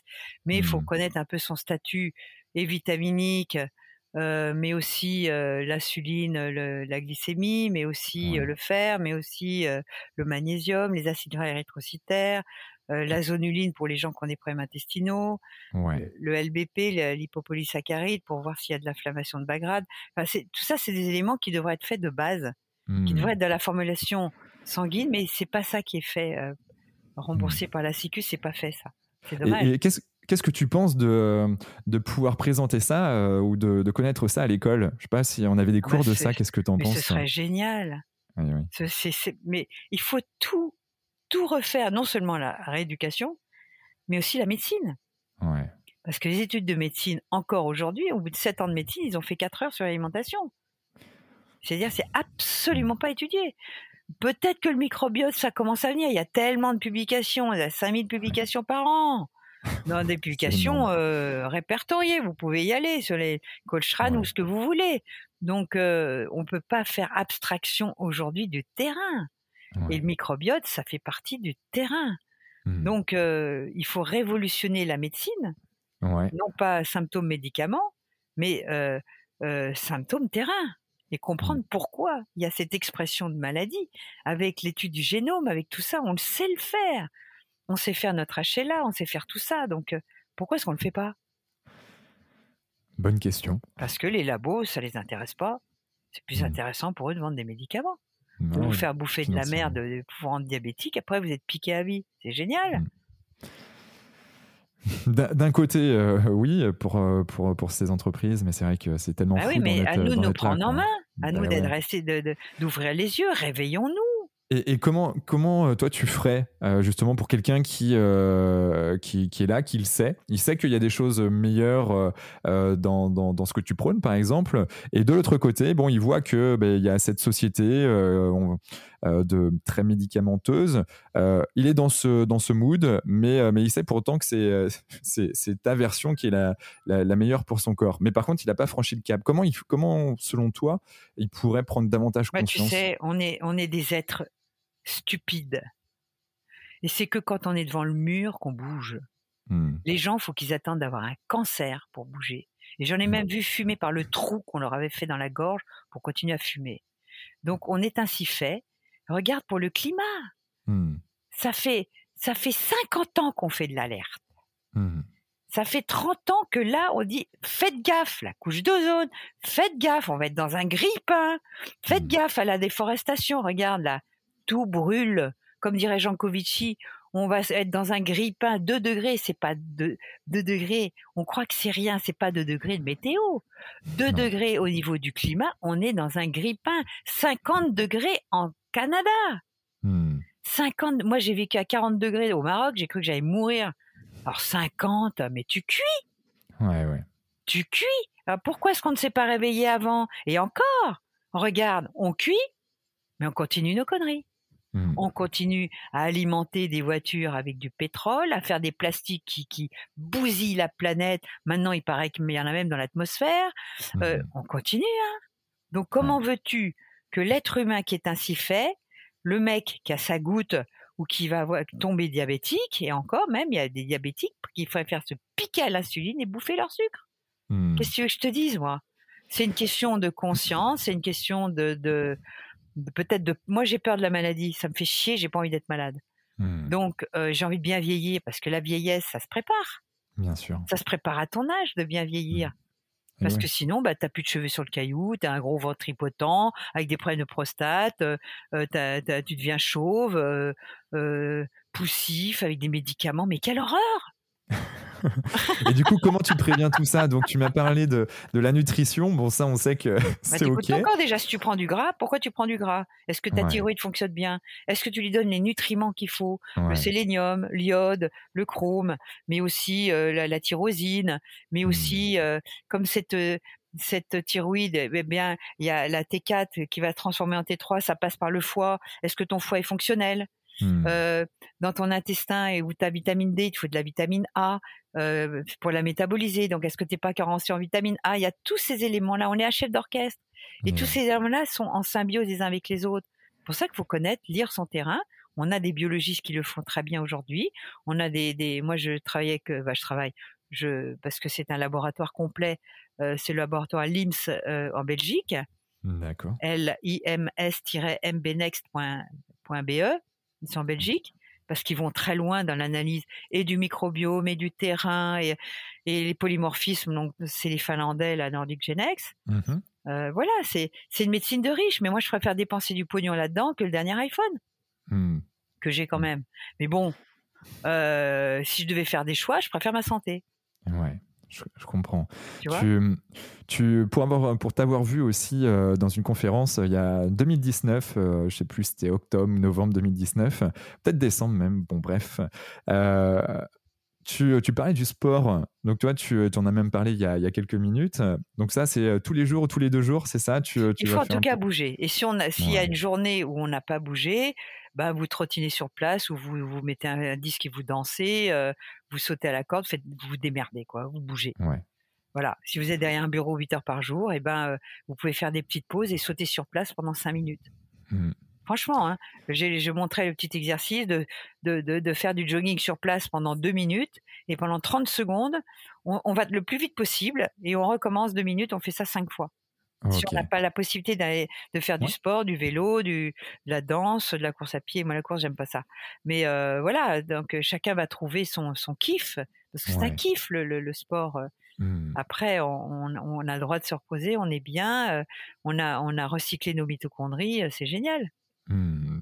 mais il faut mmh. connaître un peu son statut et vitaminique, euh, mais aussi euh, l'insuline, la glycémie, mais aussi euh, le fer, mais aussi le magnésium, les acides gras érythrocytaires, la zonuline pour les gens qui ont des problèmes intestinaux, le LBP, l'hypopolysaccharide pour voir s'il y a de l'inflammation de bas grade. Enfin, tout ça, c'est des éléments qui devraient être faits de base, qui mmh. devraient être de la formulation sanguine, mais c'est pas ça qui est fait. Euh, remboursé mmh. par la Sécu, c'est pas fait ça. C'est dommage. Et, qu'est-ce que tu penses de, de pouvoir présenter ça euh, ou de, connaître ça à l'école? Je sais pas si on avait des cours de ça, qu'est-ce que tu en penses Ce serait génial. mais il faut tout, tout refaire, non seulement la rééducation, mais aussi la médecine. Parce que les études de médecine, encore aujourd'hui, au bout de 7 ans de médecine, ils ont fait 4 heures sur l'alimentation. C'est-à-dire, c'est absolument pas étudié. Peut-être que le microbiote, ça commence à venir. Il y a tellement de publications, il y a 5000 publications par an. Dans des publications euh, répertoriées, vous pouvez y aller sur les Coltrane ou ce que vous voulez. Donc, euh, on ne peut pas faire abstraction aujourd'hui du terrain. Et le microbiote, ça fait partie du terrain. Mmh. Donc, euh, il faut révolutionner la médecine, non pas symptômes médicaments, mais symptômes terrain et comprendre mmh. pourquoi il y a cette expression de maladie. Avec l'étude du génome, avec tout ça, on le sait le faire. On sait faire notre HLA, on sait faire tout ça. Donc, pourquoi est-ce qu'on ne le fait pas? Bonne question. Parce que les labos, ça les intéresse pas. C'est plus mmh. intéressant pour eux de vendre des médicaments. Pour vous faire bouffer de la merde, de vous rendre diabétique, après vous êtes piqué à vie. C'est génial. Mmh. D'un côté, euh, oui, pour, euh, pour, pour ces entreprises, mais c'est vrai que c'est tellement. Ah oui, mais à nous de nous prendre en main, à nous bah d'être d'ouvrir les yeux, réveillons-nous. Et, comment, comment euh, toi tu ferais euh, justement pour quelqu'un qui, euh, qui, qui, est là, qui le sait? Il sait qu'il y a des choses meilleures dans, dans, dans, ce que tu prônes par exemple. Et de l'autre côté, bon, il voit que ben, il y a cette société de très médicamenteuse. il est dans ce, dans ce mood, mais, mais il sait pourtant que c'est, c'est, ta version qui est la, la, meilleure pour son corps. Mais par contre, il n'a pas franchi le cap. Comment, il, comment, selon toi, il pourrait prendre davantage bah, confiance Tu sais, on est, on est des êtres stupide. Et c'est que quand on est devant le mur qu'on bouge. Hmm. Les gens, faut qu'ils attendent d'avoir un cancer pour bouger. Et j'en ai même hmm. vu fumer par le trou qu'on leur avait fait dans la gorge pour continuer à fumer. Donc on est ainsi fait. Regarde pour le climat. Hmm. Ça fait ça fait 50 ans qu'on fait de l'alerte. Ça fait 30 ans que là, on dit faites gaffe, la couche d'ozone, faites gaffe, on va être dans un grille-pain, faites Mmh. gaffe à la déforestation. Regarde là, tout brûle. Comme dirait Jean Covici, on va être dans un grille-pain 2 degrés, c'est pas 2, 2 degrés. On croit que c'est rien, c'est pas 2 degrés de météo. 2 Non. degrés au niveau du climat, on est dans un grille-pain. 50 degrés en Canada. 50, moi j'ai vécu à 40 degrés au Maroc, j'ai cru que j'allais mourir. Alors 50, mais tu cuis, Ouais, ouais. tu cuis. Alors pourquoi est-ce qu'on ne s'est pas réveillé avant? Et encore, regarde, on cuit, mais on continue nos conneries. Mmh. On continue à alimenter des voitures avec du pétrole, à faire des plastiques qui, qui bousillent la planète. Maintenant, il paraît qu'il y en a même dans l'atmosphère. Euh, Mmh. on continue. Hein Donc comment veux-tu que l'être humain qui est ainsi fait, le mec qui a sa goutte ou qui va tomber diabétique, et encore même, il y a des diabétiques qui faire se piquer à l'insuline et bouffer leur sucre. Mmh. Qu'est-ce que tu veux que je te dise, moi? C'est une question de conscience, c'est une question de, de, de- peut-être de. Moi, j'ai peur de la maladie, ça me fait chier, j'ai pas envie d'être malade. Mmh. Donc, euh, j'ai envie de bien vieillir parce que la vieillesse, ça se prépare. Bien sûr. Ça se prépare à ton âge de bien vieillir. Et Parce ouais. que sinon, bah, t'as plus de cheveux sur le caillou, t'as un gros ventre tripotant, avec des problèmes de prostate, euh, euh, tu deviens chauve, euh, poussif, avec des médicaments. Mais quelle horreur Et du coup, comment tu préviens tout ça? Donc, tu m'as parlé de, de la nutrition. Bon, ça, on sait que bah, c'est OK. ton corps déjà. Si tu prends du gras, pourquoi tu prends du gras? Est-ce que ta Ouais. thyroïde fonctionne bien? Est-ce que tu lui donnes les nutriments qu'il faut? Le sélénium, l'iode, le chrome, mais aussi euh, la, la tyrosine, mais Mmh. aussi euh, comme cette euh, cette thyroïde, eh bien, il y a la T4 qui va transformer en T3, ça passe par le foie. Est-ce que ton foie est fonctionnel? Mmh. Euh, Dans ton intestin et où ta vitamine D, il te faut de la vitamine A euh, pour la métaboliser. Donc, est-ce que t'es pas carencé en vitamine A? Il y a tous ces éléments-là. On est un chef d'orchestre. Et tous ces éléments-là sont en symbiose les uns avec les autres. C'est pour ça qu'il faut connaître, lire son terrain. On a des biologistes qui le font très bien aujourd'hui. On a des, des moi je travaille avec, bah, je travaille, je parce que c'est un laboratoire complet. euh, c'est le laboratoire LIMS en Belgique, D'accord. l i m s-mbnext.be. Ils sont en Belgique parce qu'ils vont très loin dans l'analyse et du microbiome et du terrain et, et les polymorphismes. Donc c'est les Finlandais, la Nordic Genex. Mhm. Euh, voilà, c'est une médecine de riche, mais moi je préfère dépenser du pognon là-dedans que le dernier iPhone Mmh. que j'ai quand même. Mais bon, euh, si je devais faire des choix, je préfère ma santé. Ouais, je, je comprends. Tu vois? Tu, tu, pour avoir, pour t'avoir vu aussi euh, dans une conférence euh, il y a 2019, euh, je sais plus, c'était octobre, novembre 2019, peut-être décembre même. Bon, bref. Euh, tu, tu parlais du sport. Donc, toi, tu en as même parlé il y a, il y a quelques minutes. Donc, ça, c'est euh, tous les jours ou tous les deux jours, c'est ça? Tu, tu Il faut en tout cas peu- bouger. Et si on a, s'il y a une journée où on n'a pas bougé, bah vous trottinez sur place ou vous vous mettez un, un disque et vous dansez, euh, vous sautez à la corde, faites, vous vous démerdez quoi, vous bougez. Ouais. Voilà. Si vous êtes derrière un bureau 8 heures par jour, et ben euh, vous pouvez faire des petites pauses et sauter sur place pendant 5 minutes. Mm. Franchement, hein, je montrais le petit exercice de, de, de, de faire du jogging sur place pendant 2 minutes et pendant 30 secondes, on, on va le plus vite possible et on recommence 2 minutes, on fait ça 5 fois. Si on n'a pas la possibilité d'aller de faire du sport, du vélo, du, de la danse, de la course à pied, moi la course j'aime pas ça. Mais euh, voilà, donc euh, chacun va trouver son, son kiff parce que c'est un kiff le, le, le sport. euh. Mm. Après, on, a le droit de se reposer, on est bien, on a on a recyclé nos mitochondries, c'est génial. Hmm,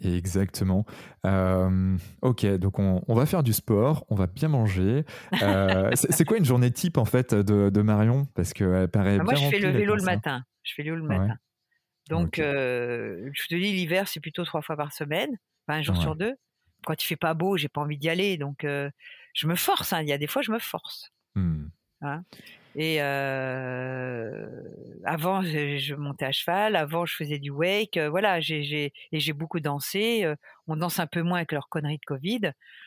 Exactement. Euh, ok, donc on, on va faire du sport, on va bien manger. Euh, c'est quoi une journée type en fait de, de Marion? Parce qu'elle paraît Bah, moi, bien je fais le vélo le matin. Je fais le vélo le Ouais. matin. Donc, euh, je te dis, l'hiver, c'est plutôt trois fois par semaine, enfin un jour Ouais. sur deux. Quand il fait pas beau, j'ai pas envie d'y aller, donc je me force. hein. Il y a des fois, je me force. Hmm, Et euh, avant, je, je montais à cheval. Avant, je faisais du wake. euh, voilà, j'ai, et j'ai beaucoup dansé. euh, on danse un peu moins avec leurs conneries de Covid.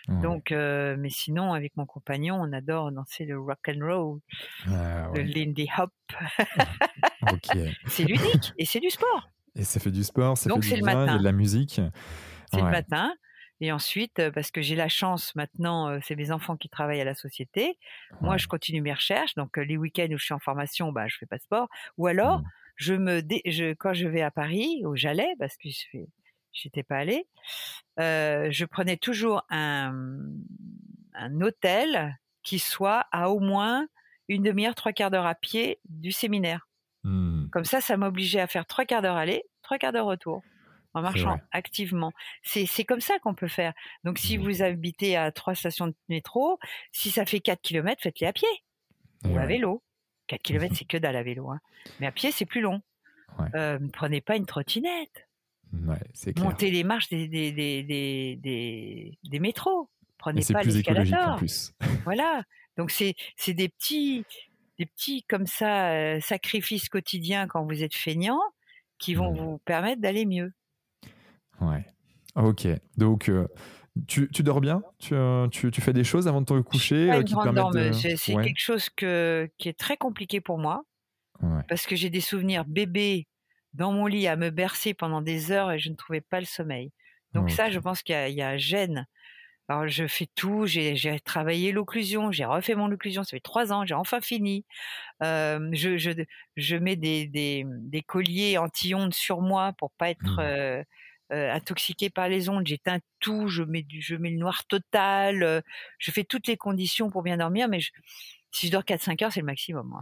Donc, mais sinon, avec mon compagnon, on adore danser le rock and roll, Ah, le. Lindy Hop. Ok. C'est ludique et c'est du sport. Et ça fait du sport, ça Donc, fait c'est du le bien, il y a de la musique. C'est le matin. Et ensuite, parce que j'ai la chance maintenant, c'est mes enfants qui travaillent à la société. Moi, je continue mes recherches. Donc, les week-ends où je suis en formation, bah, je fais pas de sport. Ou alors, Mm. je me, dé- je, quand je vais à Paris, où j'allais, parce que je j'étais pas allée, euh, je prenais toujours un, un hôtel qui soit à au moins une demi-heure, trois quarts d'heure à pied du séminaire. Mmh. Comme ça, ça m'obligeait à faire trois quarts d'heure aller, trois quarts d'heure retour en marchant activement. C'est comme ça qu'on peut faire. Donc, si mmh. vous habitez à trois stations de métro, si ça fait 4 km, faites-les à pied ou à vélo. 4 km, c'est que dalle à vélo. Hein. Mais à pied, c'est plus long. Euh, ne prenez pas une trottinette. Montez les marches des, des, des, des, des métros. Prenez pas l'escalator. voilà. Donc, c'est des petits, des petits comme ça euh, sacrifices quotidiens quand vous êtes feignant qui vont mmh. vous permettre d'aller mieux. Ouais. Ok. Donc, euh, tu, tu, dors bien? Tu, euh, tu, tu, fais des choses avant de te coucher pas une C'est quelque chose que, qui est très compliqué pour moi. Parce que j'ai des souvenirs bébé dans mon lit à me bercer pendant des heures et je ne trouvais pas le sommeil. Donc ça, je pense qu'il y, y, a gêne alors je fais tout, j'ai travaillé l'occlusion, j'ai refait mon occlusion, ça fait trois ans, j'ai enfin fini. je, je, je, mets des, des, des colliers anti-ondes sur moi pour pas être mmh. Intoxiqué par les ondes. J'éteins tout, je mets, du, je mets le noir total, je fais toutes les conditions pour bien dormir, mais je, si je dors 4-5 heures, c'est le maximum.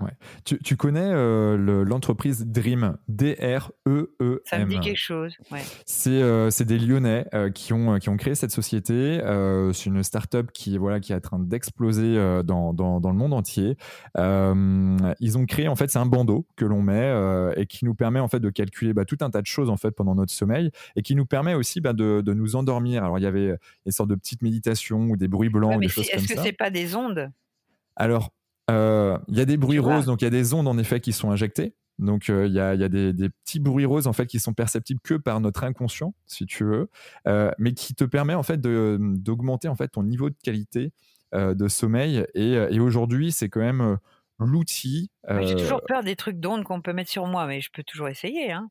Tu, tu, connais euh, l'entreprise Dream, D-R-E-E-M. Ça me dit quelque chose. Ouais. C'est des Lyonnais euh, qui, ont, qui ont créé cette société. Euh, c'est une start-up qui, voilà, qui est en train d'exploser dans, dans, dans, le monde entier. ils ont créé, en fait, c'est un bandeau que l'on met et qui nous permet en fait, de calculer bah, tout un tas de choses en fait, pendant notre sommeil et qui nous permet aussi bah, de, de, nous endormir. Alors, il y avait des sortes de petites méditations ou des bruits blancs, des choses comme ça. Est-ce que c'est pas des ondes? Alors, euh, il y a des bruits roses, donc il y a des ondes en effet qui sont injectées. Donc euh, il y a, y a des, petits bruits roses en fait qui sont perceptibles que par notre inconscient, si tu veux, euh, mais qui te permet en fait d'augmenter en fait ton niveau de qualité de sommeil. Et, aujourd'hui, c'est quand même l'outil. J'ai toujours peur des trucs d'ondes qu'on peut mettre sur moi, mais je peux toujours essayer. Hein.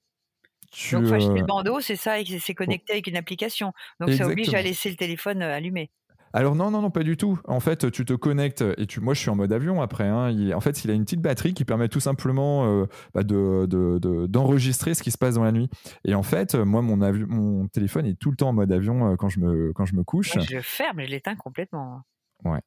Donc, faut acheter le bandeau, c'est ça, et c'est connecté avec une application. Donc, ça oblige à laisser le téléphone allumé. Alors non, non, non, pas du tout. En fait, tu te connectes et tu, moi je suis en mode avion après. Hein. en fait, il a une petite batterie qui permet tout simplement euh, bah, d'enregistrer ce qui se passe dans la nuit. Et en fait, moi mon, mon téléphone est tout le temps en mode avion euh, quand je me quand je me couche. je le ferme, je l'éteins complètement. Ouais.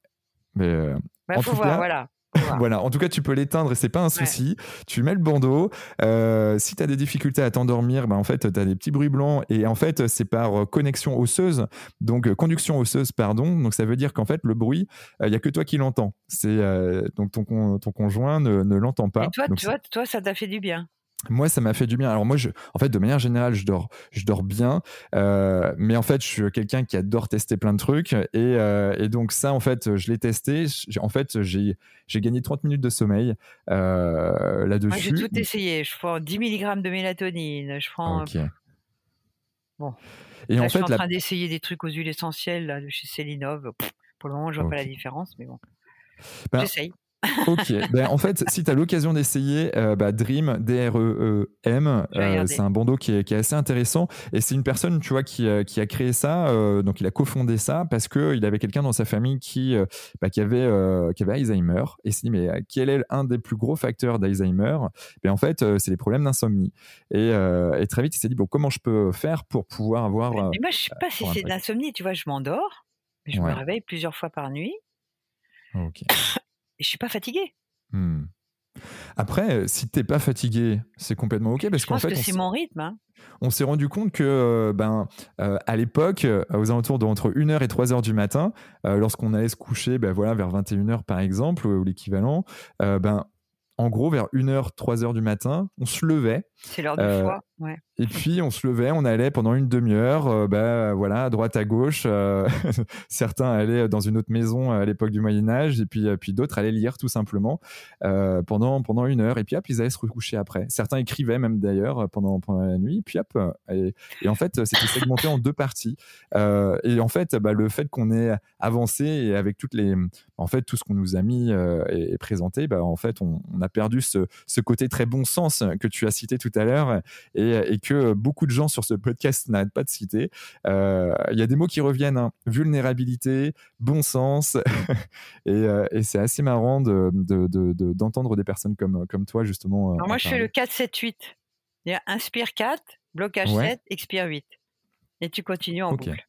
Mais euh, bah, faut voir, voilà. Voilà, en tout cas, tu peux l'éteindre et c'est pas un souci. Tu mets le bandeau. Euh, si tu as des difficultés à t'endormir, ben, en fait, tu as des petits bruits blancs et en fait, c'est par euh, connexion osseuse, donc euh, conduction osseuse, pardon. Donc ça veut dire qu'en fait, le bruit, il n'y a que toi qui l'entends. C'est donc ton, ton conjoint ne, ne l'entend pas. Et toi, tu vois, toi, ça t'a fait du bien? Moi, ça m'a fait du bien. Alors moi, je, en fait, de manière générale, je dors, je dors bien, euh, mais en fait, je suis quelqu'un qui adore tester plein de trucs, et, euh, et donc ça, en fait, je l'ai testé. En fait, j'ai, j'ai gagné 30 minutes de sommeil euh, là-dessus. j'ai tout essayé. Je prends 10 mg de mélatonine. Je prends. Bon. Et en fait, je suis en train d'essayer des trucs aux huiles essentielles là, de chez Célinov. pour le moment, je vois pas la différence, mais bon. Ben, J'essaye ok, ben, en fait, si tu as l'occasion d'essayer, euh, bah, Dream, D-R-E-E-M, euh, c'est un bandeau qui est, qui est, assez intéressant. Et c'est une personne, tu vois, qui, euh, qui a créé ça, donc il a cofondé ça parce qu'il avait quelqu'un dans sa famille qui, bah, qui, avait, qui avait Alzheimer. Et il s'est dit, mais quel est un des plus gros facteurs d'Alzheimer? Ben, En fait, c'est les problèmes d'insomnie. Et, et, très vite, il s'est dit, bon, comment je peux faire pour pouvoir avoir. Mais moi, je sais pas si c'est de l'insomnie, tu vois, je m'endors, je me réveille plusieurs fois par nuit. Ok et je suis pas fatigué. Hmm. Après, euh, si t'es pas fatigué, c'est complètement ok parce qu'en fait, c'est mon rythme. Hein. On s'est rendu compte que, euh, ben, euh, à l'époque, aux alentours de entre 1h et 3h du matin, lorsqu'on allait se coucher, ben voilà, vers 21h par exemple ou l'équivalent, ben en gros, vers 1h, 3h du matin, on se levait. C'est l'heure du foie, Et puis, on se levait, on allait pendant une demi-heure, euh, bah, voilà, à droite, à gauche. Euh, certains allaient dans une autre maison à l'époque du Moyen-Âge, et puis, puis d'autres allaient lire tout simplement pendant, pendant une heure. Et puis, hop, ils allaient se recoucher après. Certains écrivaient même d'ailleurs pendant, pendant la nuit. Puis, hop, et, en fait, c'était segmenté en deux parties. et en fait, bah, le fait qu'on ait avancé et avec toutes les, en fait, tout ce qu'on nous a mis et, présenté, bah, en fait, on, a perdu ce, ce, côté très bon sens que tu as cité tout à l'heure et, et, que beaucoup de gens sur ce podcast n'arrêtent pas de citer. Euh, il y a des mots qui reviennent hein. vulnérabilité, bon sens, et, euh, et c'est assez marrant d'entendre de, de, des personnes comme, comme toi, justement. Alors moi, je fais le 4-7-8. Il y a inspire 4, blocage 7, expire 8. Et tu continues en boucle.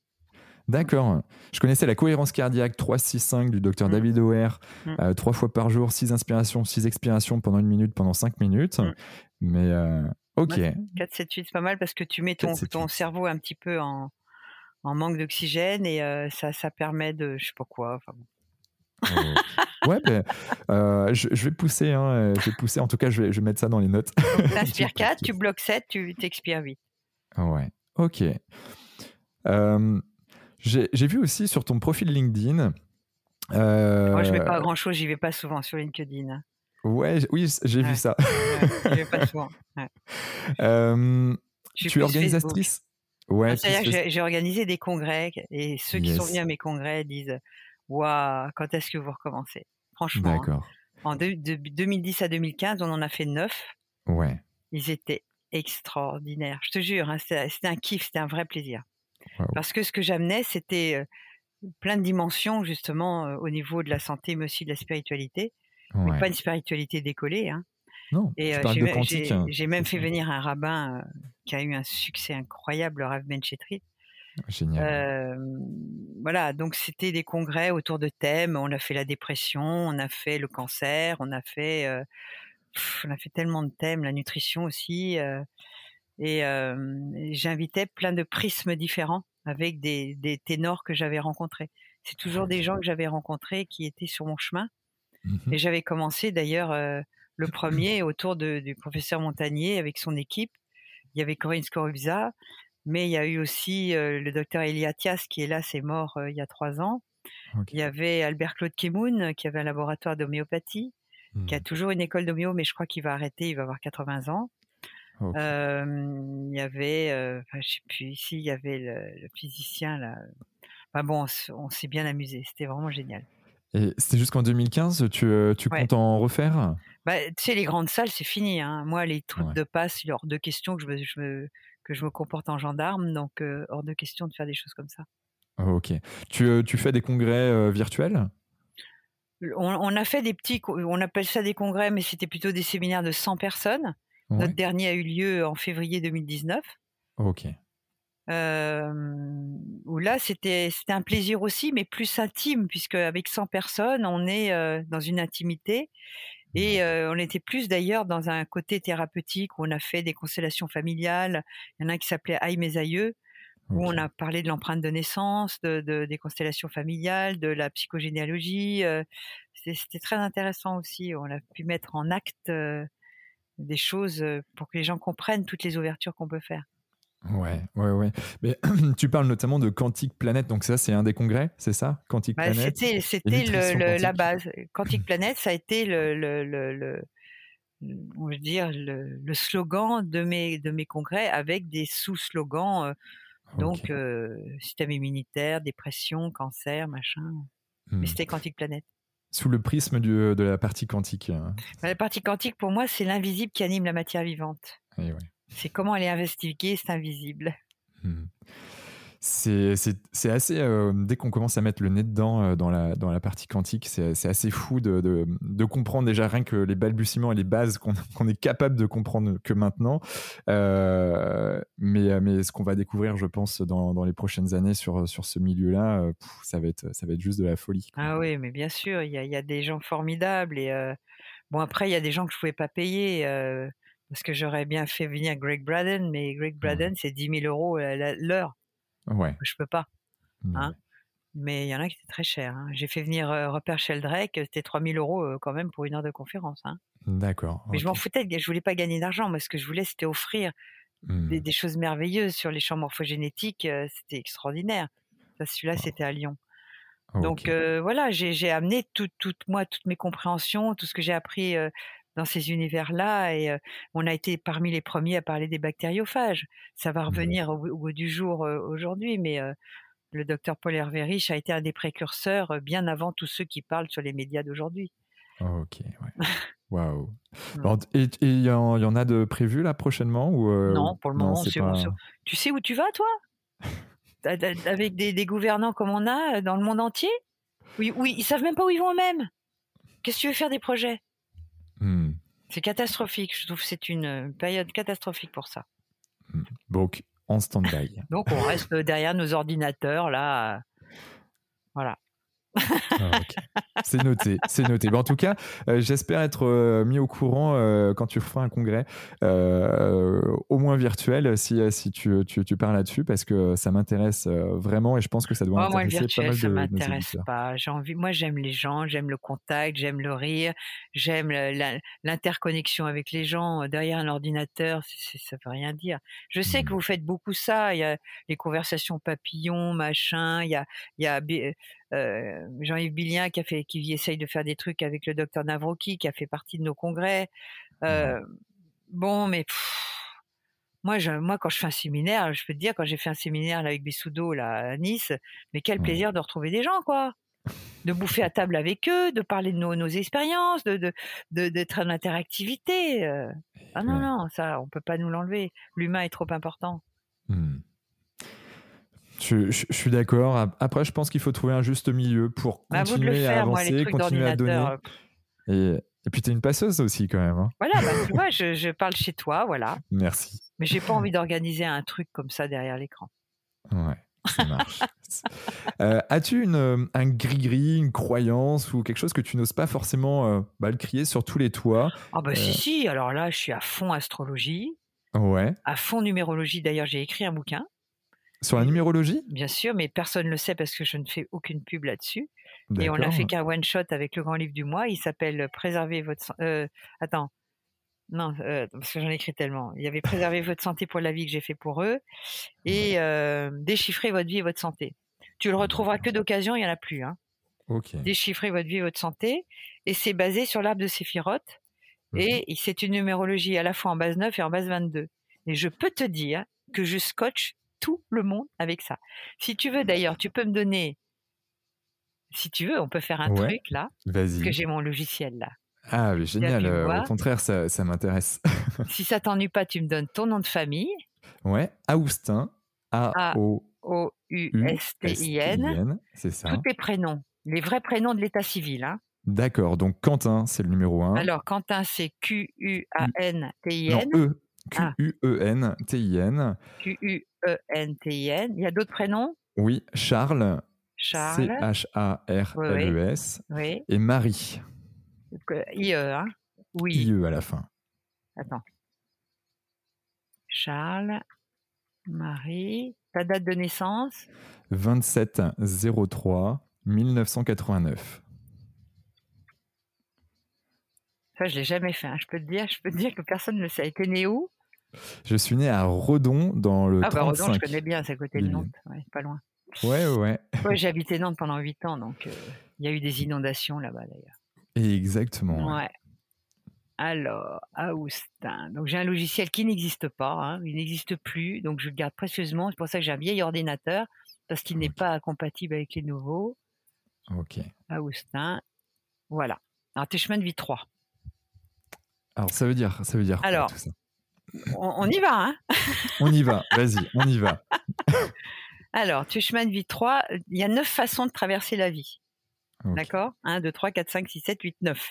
D'accord. Je connaissais la cohérence cardiaque 3-6-5 du docteur Mm. David O'Hare, Mm. euh, trois fois par jour, six inspirations, six expirations pendant une minute, pendant cinq minutes. Mm. Mais euh, ok, Ouais. 4, 7, 8, c'est pas mal parce que tu mets ton, 4, 7, ton 8. cerveau un petit peu en, en manque d'oxygène et euh, ça, ça permet de, je sais pas quoi. enfin bon. Ouais, ben, euh, je, je vais pousser, hein, euh, je vais pousser. En tout cas, je vais, je vais mettre ça dans les notes. T'inspires Tu 4, pousses. tu bloques 7, tu t'expires 8. Ouais, ok. Euh, J'ai vu aussi sur ton profil LinkedIn. euh, Moi, je mets pas grand chose, j'y vais pas souvent sur LinkedIn. Ouais, oui, j'ai vu ça. Ouais, pas souvent. Ouais. Euh, tu es Facebook. organisatrice? Ouais, Ah, C'est-à-dire que j'ai- organisé des congrès et ceux qui sont venus à mes congrès disent Waouh, quand est-ce que vous recommencez? Franchement, hein. D'accord. en de 2010 à 2015, on en a fait 9. Ouais. Ils étaient extraordinaires. Je te jure, hein, c'était un kiff, c'était un vrai plaisir. Wow. Parce que ce que j'amenais, c'était plein de dimensions, justement, au niveau de la santé, mais aussi de la spiritualité. Mais pas une spiritualité décollée. Hein. Non, Et euh, j'ai hein. j'ai même fait venir un rabbin euh, qui a eu un succès incroyable, le Rav Benchetrit. Génial. Euh, voilà, donc c'était des congrès autour de thèmes. On a fait la dépression, on a fait le cancer, on a fait, euh, pff, on a fait tellement de thèmes, la nutrition aussi. et et j'invitais plein de prismes différents avec des, des ténors que j'avais rencontrés. C'est toujours des gens que j'avais rencontrés qui étaient sur mon chemin. Mhm. Et j'avais commencé d'ailleurs euh, le premier autour de- du professeur Montagnier avec son équipe. Il y avait Corinne Scorubza, mais il y a eu aussi euh, le docteur Eliatias qui est là, c'est mort euh, il y a trois ans. Il y avait Albert Claude Kemoun qui avait un laboratoire d'homéopathie, qui a Mhm. toujours une école d'homéo, mais je crois qu'il va arrêter, il va avoir 80 ans. Euh, il y avait, euh, enfin, je sais plus, ici, il y avait le, le physicien là. Enfin bon, on on s'est bien amusé, c'était vraiment génial. Et c'était jusqu'en 2015, tu, euh, tu Ouais. comptes en refaire? Bah, tu sais, les grandes salles, c'est fini. Hein. Moi, les trucs Ouais. de passe, il est hors de question que je me, je me- que je me comporte en gendarme, donc euh, hors de question de faire des choses comme ça. Ok. Tu, euh, tu fais des congrès euh, virtuels? On, on a fait des petits, on appelle ça des congrès, mais c'était plutôt des séminaires de 100 personnes. Ouais. Notre dernier a eu lieu en février 2019. Ok. Euh, où là, c'était c'était un plaisir aussi, mais plus intime, puisque avec 100 personnes, on est euh, dans une intimité. Et euh, on était plus d'ailleurs dans un côté thérapeutique où on a fait des constellations familiales. Il y en a un qui s'appelait Aïe mes aïeux, où on a parlé de l'empreinte de naissance, de, de- des constellations familiales, de la psychogénéalogie. C'était très intéressant aussi. On a pu mettre en acte des choses pour que les gens comprennent toutes les ouvertures qu'on peut faire. Ouais, ouais, ouais. Mais tu parles notamment de Quantique Planète, donc ça, c'est un des congrès, c'est ça Quantique Bah, Planète? c'était c'était le- nutrition le- la base. Quantique Planète, ça a été le, on dire le, slogan de mes de mes congrès avec des sous-slogans. euh, donc euh, système immunitaire, dépression, cancer, machin. Hmm. Mais c'était Quantique Planète. Sous le prisme du- de la partie quantique. euh, Bah, La partie quantique, pour moi, c'est l'invisible qui anime la matière vivante. et ouais. C'est comment elle est investiguée, c'est invisible. Hmm. C'est assez. euh, dès qu'on commence à mettre le nez dedans euh, dans, la, dans la partie quantique, c'est assez fou de, de, de comprendre déjà rien que les balbutiements et les bases qu'on est capable de comprendre que maintenant. Euh, mais, mais ce qu'on va découvrir, je pense, dans, dans les prochaines années sur, sur ce milieu-là, ça, va être, ça va être juste de la folie. quoi. Ah oui, mais bien sûr, il y a, il y a des gens formidables. Et bon, après, il y a des gens que je pouvais pas payer parce que j'aurais bien fait venir Greg Braden, mais Greg Braden, c'est 10 000 euros la- l'heure. Ouais. Je peux pas. mais- Hein Mais il y en a qui étaient très chers. hein. J'ai fait venir euh, Rupert Sheldrake, c'était 3 000 euros euh, quand même pour une heure de conférence. hein. D'accord. Mais je m'en foutais, je voulais pas gagner d'argent. Moi, ce que je voulais, c'était offrir des, des choses merveilleuses sur les champs morphogénétiques. euh, c'était extraordinaire. Celui-là, c'était à Lyon. Donc euh, voilà, j'ai amené tout, tout, moi, toutes mes compréhensions, tout ce que j'ai appris euh, dans ces univers-là, et euh, on a été parmi les premiers à parler des bactériophages. Ça va revenir au, au bout du jour euh, aujourd'hui, mais euh, le docteur Paul Hervé Rich a été un des précurseurs bien avant tous ceux qui parlent sur les médias d'aujourd'hui. Ok, ouais. Waouh. Mm. Bon, Et et il y, en il y en a de prévus là prochainement ou Non, pour le moment, c'est bon, pas- c'est- Tu sais où tu vas, toi? Avec des, des gouvernants comme on a dans le monde entier? Oui, oui, ils savent même pas où ils vont eux-mêmes. Qu'est-ce que tu veux faire des projets? C'est catastrophique. Je trouve que c'est une euh, période catastrophique pour ça. Donc, en stand-by. Donc on reste derrière nos ordinateurs là. Voilà. Ah, c'est noté, c'est noté. en tout cas, euh, j'espère être euh, mis au courant euh, quand tu feras un congrès, au moins virtuel, si, si tu, tu, tu parles là-dessus, parce que ça m'intéresse vraiment et je pense que ça doit oh, intéresser moi, virtuel, pas mal ça de m'intéresse pas. J'ai envie, moi, j'aime les gens, j'aime le contact, j'aime le rire, j'aime l'interconnexion avec les gens. Derrière un ordinateur, ça veut rien dire. Je sais que mmh. vous faites beaucoup ça. Il y a les conversations papillons, machin. Il y a, il y a euh, Jean-Yves Billien qui a fait, qui essaye de faire des trucs avec le docteur Navroki, qui a fait partie de nos congrès. Euh, bon, mais moi, je, moi, quand je fais un séminaire, je peux te dire, quand j'ai fait un séminaire avec Bessoudo là à Nice, mais quel plaisir de retrouver des gens, quoi de bouffer à table avec eux, de parler de nos, nos expériences, de d'être de, en interactivité. Euh. Ah non, non, ça, on peut pas nous l'enlever. L'humain est trop important. Mmh. Je, suis d'accord. Après, je pense qu'il faut trouver un juste milieu pour bah, continuer à avancer, continuer à donner. Et, et puis, tu es une passeuse aussi, quand même. Hein. Voilà, bah, tu vois, je, je, parle chez toi, voilà. Merci. Mais j'ai pas envie d'organiser un truc comme ça derrière l'écran. Ouais, ça marche. Euh, as-tu une, un gris-gris, une croyance ou quelque chose que tu n'oses pas forcément euh, bah, le crier sur tous les toits? Ah, bah si, euh si. Alors là, je suis à fond astrologie. Ouais. À fond numérologie. D'ailleurs, j'ai écrit un bouquin. Sur la numérologie? Bien sûr, mais personne ne le sait parce que je ne fais aucune pub là-dessus. Et on n'a fait qu'un one-shot avec le grand livre du mois. Il s'appelle Préserver votre... Euh, attends. Non, euh, parce que j'en ai écrit tellement. Il y avait Préserver votre santé pour la vie que j'ai fait pour eux et euh, Déchiffrer votre vie et votre santé. Tu le retrouveras que d'occasion, il n'y en a plus. Hein. Déchiffrer votre vie et votre santé. Et c'est basé sur l'arbre de Séphiroth. Et c'est une numérologie à la fois en base 9 et en base 22. Et je peux te dire que je scotche tout le monde avec ça. Si tu veux d'ailleurs, tu peux me donner, si tu veux, on peut faire un truc là, parce que j'ai mon logiciel là. Ah, mais génial. Euh, au contraire, ça, ça m'intéresse. si ça t'ennuie pas, tu me donnes ton nom de famille. Ouais, Aoustin. A-O-U-S-T-I-N. C'est ça. Tous tes prénoms, les vrais prénoms de l'état civil. Hein. D'accord, donc Quentin, c'est le numéro 1. Alors, Quentin, c'est Q-U-A-N-T-I-N. Non, E. Q-U-E-N-T-I-N. Q-U-E-N-T-I-N. Il y a d'autres prénoms? Oui, Charles. Charles. C-H-A-R-L-E-S. Oui. Et Marie. I-E, hein? Oui. I-E à la fin. Attends. Charles, Marie. Ta date de naissance? 27 03 1989. Ça, je l'ai jamais fait. Hein. Je peux te dire, je peux te dire que personne ne le sait. T'es né où? Je suis né à Redon dans le ah, 35. Bah, Redon, je connais bien, c'est à côté de Nantes, pas loin. Ouais, ouais. ouais j'ai habité Nantes pendant 8 ans, donc euh, il y a eu des inondations là-bas d'ailleurs. Exactement. Ouais. Alors, Austin. Donc j'ai un logiciel qui n'existe pas, hein. il n'existe plus, donc je le garde précieusement. C'est pour ça que j'ai un vieil ordinateur parce qu'il n'est pas compatible avec les nouveaux. Ok. Austin. Voilà. Alors, tes chemins de vie 3. Alors, ça veut dire, ça veut dire Alors, tout ça? On, y va, hein On y va, vas-y, on y va. Alors, tu es chemin de vie 3, il y a neuf façons de traverser la vie. D'accord? 1, 2, 3, 4, 5, 6, 7, 8, 9.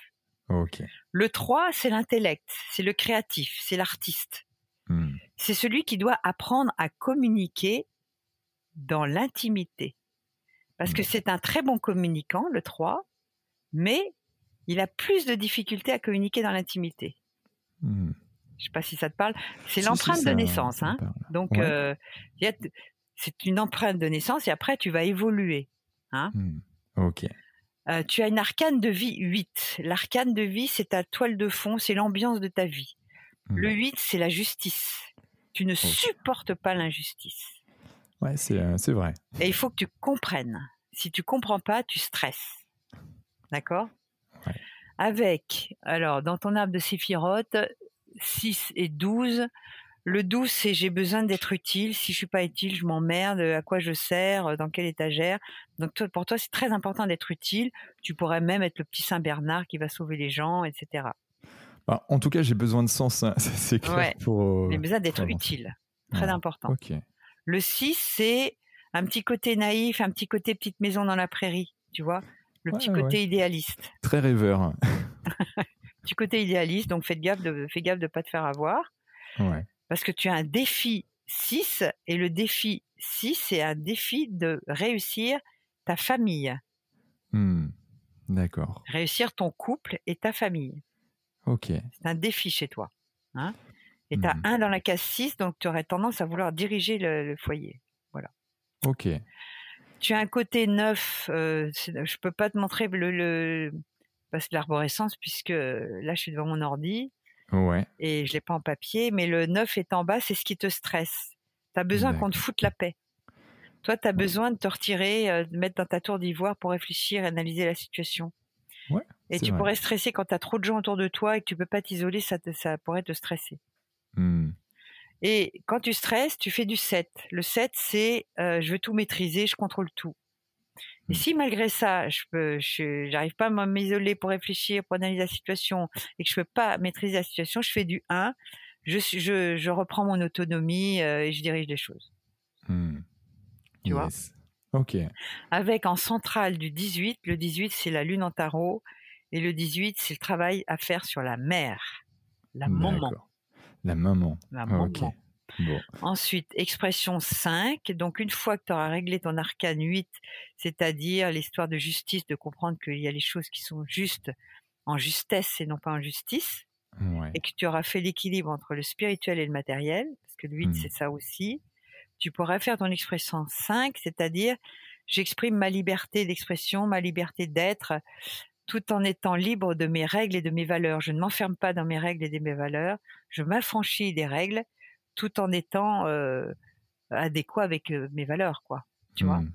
Ok. Le 3, c'est l'intellect, c'est le créatif, c'est l'artiste. Hmm. C'est celui qui doit apprendre à communiquer dans l'intimité. Parce que hmm. c'est un très bon communicant, le 3, mais il a plus de difficultés à communiquer dans l'intimité. Hmm. Je ne sais pas si ça te parle. C'est l'empreinte de naissance. Hein. Donc, euh, c'est une empreinte de naissance et après, tu vas évoluer. Hein. Hmm. Ok. Euh, tu as une arcane de vie 8. L'arcane de vie, c'est ta toile de fond, c'est l'ambiance de ta vie. Le 8, c'est la justice. Tu ne supportes pas l'injustice. Ouais, euh, c'est vrai. Et il faut que tu comprennes. Si tu comprends pas, tu stresses. D'accord? Avec, alors, dans ton arbre de Séphiroth, 6 et 12. Le 12, c'est j'ai besoin d'être utile. Si je suis pas utile, je m'emmerde. À quoi je sers? Dans quelle étagère? Donc pour toi, c'est très important d'être utile. Tu pourrais même être le petit Saint Bernard qui va sauver les gens, etc. Bah, en tout cas, j'ai besoin de sens. Hein. C'est clair. Pour, euh, j'ai besoin d'être utile. Très important. Le 6, c'est un petit côté naïf, un petit côté petite maison dans la prairie. Tu vois? Le petit côté idéaliste. Très rêveur. petit côté idéaliste, donc fais gaffe de fais gaffe de pas te faire avoir. Parce que tu as un défi 6 et le défi 6, c'est un défi de réussir ta famille. Hmm. D'accord. Réussir ton couple et ta famille. Ok. C'est un défi chez toi. Hein et tu as Mhm. un dans la case 6, donc tu aurais tendance à vouloir diriger le, le foyer. Ok. Tu as un côté neuf, euh, je peux pas te montrer le, le parce que l'arborescence, puisque là je suis devant mon ordi Ouais. et je l'ai pas en papier, mais le neuf est en bas, c'est ce qui te stresse. Tu as besoin qu'on te foute la paix. Toi, tu as besoin de te retirer, euh, de mettre dans ta tour d'ivoire pour réfléchir et analyser la situation. Ouais, Et tu vrai. pourrais stresser quand tu as trop de gens autour de toi et que tu peux pas t'isoler, ça, te- ça pourrait te stresser. Hmm. Et quand tu stresses, tu fais du 7. Le 7, c'est euh, je veux tout maîtriser, je contrôle tout. Et Mm. si malgré ça, je peux, je j'arrive pas à m'isoler pour réfléchir, pour analyser la situation, et que je peux pas maîtriser la situation, je fais du 1. Je, suis- je, je reprends mon autonomie euh, et je dirige les choses. Hmm. Tu vois? Ok. Avec en centrale du 18, le 18 c'est la lune en tarot, et le 18 c'est le travail à faire sur la mère, la maman. La maman. la maman. Bon. Ensuite, expression 5. Donc, une fois que tu auras réglé ton arcane 8, c'est-à-dire l'histoire de justice, de comprendre qu'il y a les choses qui sont justes en justesse et non pas en justice, Ouais. et que tu auras fait l'équilibre entre le spirituel et le matériel, parce que le 8, Mhm. c'est ça aussi, tu pourras faire ton expression 5, c'est-à-dire j'exprime ma liberté d'expression, ma liberté d'être, tout en étant libre de mes règles et de mes valeurs. Je ne m'enferme pas dans mes règles et de mes valeurs, je m'affranchis des règles tout en étant euh, adéquat avec euh, mes valeurs, quoi. Tu vois Hmm.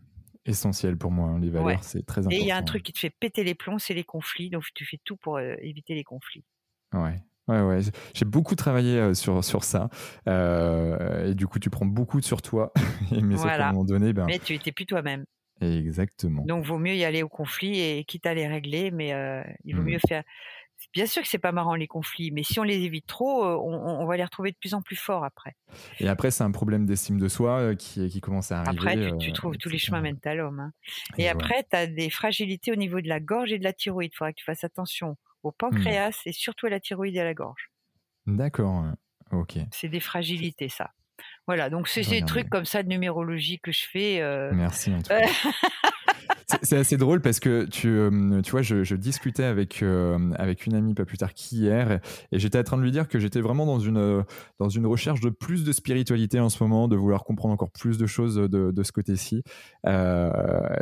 Essentiel pour moi, hein, les valeurs, Ouais. c'est très important. Et il y a un truc qui te fait péter les plombs, c'est les conflits. Donc tu fais tout pour euh, éviter les conflits. Ouais. Ouais, ouais. J'ai beaucoup travaillé euh, sur, sur ça. Euh, et du coup, tu prends beaucoup sur toi. Mais Voilà. un moment donné, ben, Mais tu étais plus toi-même. exactement. Donc vaut mieux y aller au conflit et quitte à les régler, mais il vaut Mhm. mieux faire. Bien sûr que c'est pas marrant les conflits, mais si on les évite trop, euh, on, va les retrouver de plus en plus forts après. Et après, c'est un problème d'estime de soi euh, qui, qui commence à arriver. Après, tu, tu euh, trouves tous les chemins mènent à l'homme. hein. Et Et ouais. après, tu as des fragilités au niveau de la gorge et de la thyroïde. Il faudra que tu fasses attention au pancréas et surtout à la thyroïde et à la gorge. D'accord. Ok. C'est des fragilités, ça. Voilà, donc c'est des trucs comme ça de numérologie que je fais. euh, Merci en tout cas. C'est- C'est assez drôle parce que tu, euh, tu vois, je, je discutais avec, euh, avec une amie pas plus tard qu'hier et j'étais en train de lui dire que j'étais vraiment dans une, euh, dans une recherche de plus de spiritualité en ce moment, de vouloir comprendre encore plus de choses de, de ce côté-ci. Euh,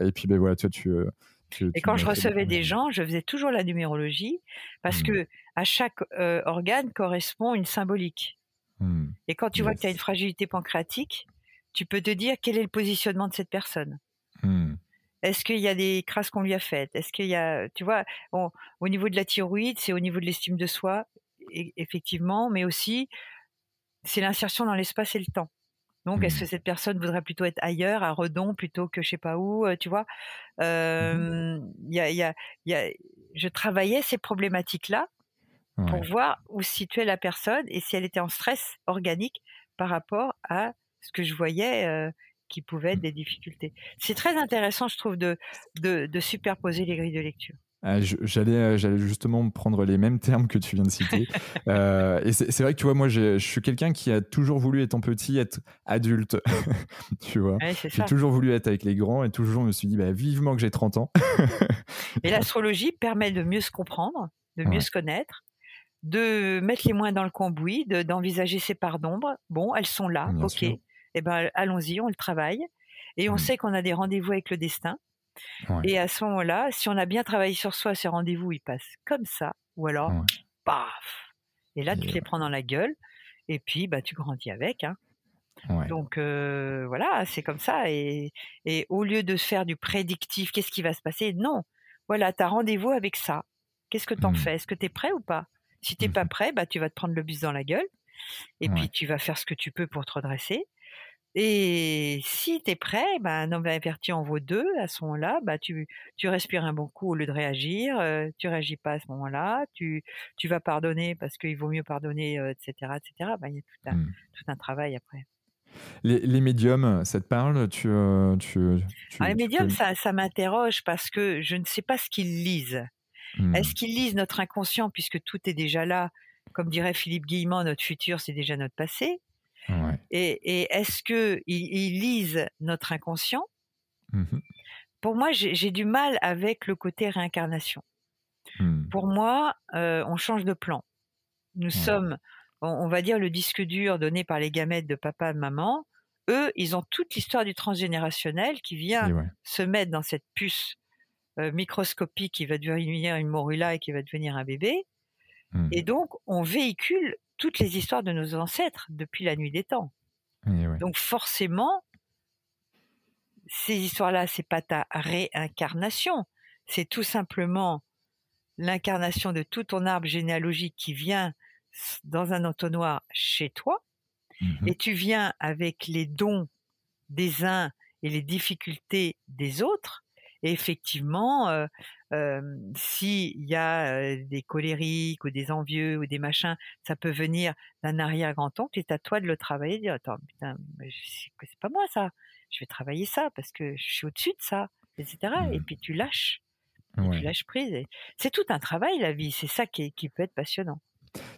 et puis, ben voilà, toi, tu. tu- Et quand je recevais des gens, je faisais toujours la numérologie parce Mm. que à chaque euh, organe correspond une symbolique. Hmm. Et quand tu vois que tu as une fragilité pancréatique, tu peux te dire quel est le positionnement de cette personne. Hmm. Est-ce qu'il y a des crasses qu'on lui a faites? Est-ce qu'il y a, tu vois, bon, au niveau de la thyroïde, c'est au niveau de l'estime de soi, effectivement, mais aussi c'est l'insertion dans l'espace et le temps. Donc, est-ce que cette personne voudrait plutôt être ailleurs, à Redon, plutôt que je sais pas où, euh, tu vois? Euh, il y a, y a, y a, je travaillais ces problématiques-là pour voir où se situait la personne et si elle était en stress organique par rapport à ce que je voyais euh, qui pouvait être des difficultés. C'est très intéressant, je trouve, de, de, de superposer les grilles de lecture. Ah, J'allais, euh, j'allais justement prendre les mêmes termes que tu viens de citer. Euh, et c'est vrai que tu vois, moi, je suis quelqu'un qui a toujours voulu, étant petit, être adulte. tu vois? Ouais, J'ai toujours voulu être avec les grands et toujours je me suis dit, bah, vivement que j'ai 30 ans. Et l'astrologie permet de mieux se comprendre, de mieux Ouais. se connaître, de mettre les moins dans le cambouis, de- d'envisager ces parts d'ombre. Bon, elles sont là, Bien ok. sûr. Eh ben, allons-y, on le travaille. Et on Mm. sait qu'on a des rendez-vous avec le destin. Ouais. Et à ce moment-là, si on a bien travaillé sur soi, ces rendez-vous, ils passent comme ça. Ou alors, Ouais. paf Et là, tu te les prends dans la gueule. Et puis, bah, tu grandis avec. Hein. Ouais. Donc, euh, voilà, c'est comme ça. Et, et au lieu de faire du prédictif, qu'est-ce qui va se passer? Non. Voilà, tu as rendez-vous avec ça. Qu'est-ce que tu en Mhm. fais? Est-ce que tu es prêt ou pas? Si tu pas Mhm. prêt, bah, tu vas te prendre le bus dans la gueule. Et Ouais. puis, tu vas faire ce que tu peux pour te redresser. Et si tu es prêt, bah, un homme averti en vaut deux. À ce moment-là, bah, tu, tu respires un bon coup au lieu de réagir. euh, tu réagis pas à ce moment-là. Tu, tu vas pardonner parce qu'il vaut mieux pardonner, euh, etc. etc. Bah, il y a tout un, Mm. tout un travail après. Les, les médiums, ça te parle? Tu, euh, tu, tu, Alors, les médiums, peux- ça, ça m'interroge parce que je ne sais pas ce qu'ils lisent. Est-ce qu'ils lisent notre inconscient puisque tout est déjà là? Comme dirait Philippe Guillemont, notre futur, c'est déjà notre passé. Et, est-ce qu'ils ils lisent notre inconscient? Mmh Pour moi, j'ai du mal avec le côté réincarnation. Mmh. Pour moi, euh, on change de plan. Nous sommes, on, va dire, le disque dur donné par les gamètes de papa et maman. Eux, ils ont toute l'histoire du transgénérationnel qui vient se mettre dans cette puce euh, microscopique qui va devenir une morula et qui va devenir un bébé. Mmh. Et donc, on véhicule toutes les histoires de nos ancêtres depuis la nuit des temps. Donc forcément, ces histoires-là, c'est pas ta réincarnation, c'est tout simplement l'incarnation de tout ton arbre généalogique qui vient dans un entonnoir chez toi, mmh et tu viens avec les dons des uns et les difficultés des autres. Et effectivement, euh, s'il y a des colériques ou des envieux ou des machins, ça peut venir d'un arrière-grand-oncle et c'est à toi de le travailler, de dire attends putain, c'est pas moi ça, je vais travailler ça parce que je suis au-dessus de ça, etc. Et mmh. puis tu lâches, tu lâches prise. C'est tout un travail la vie, c'est ça qui, qui peut être passionnant.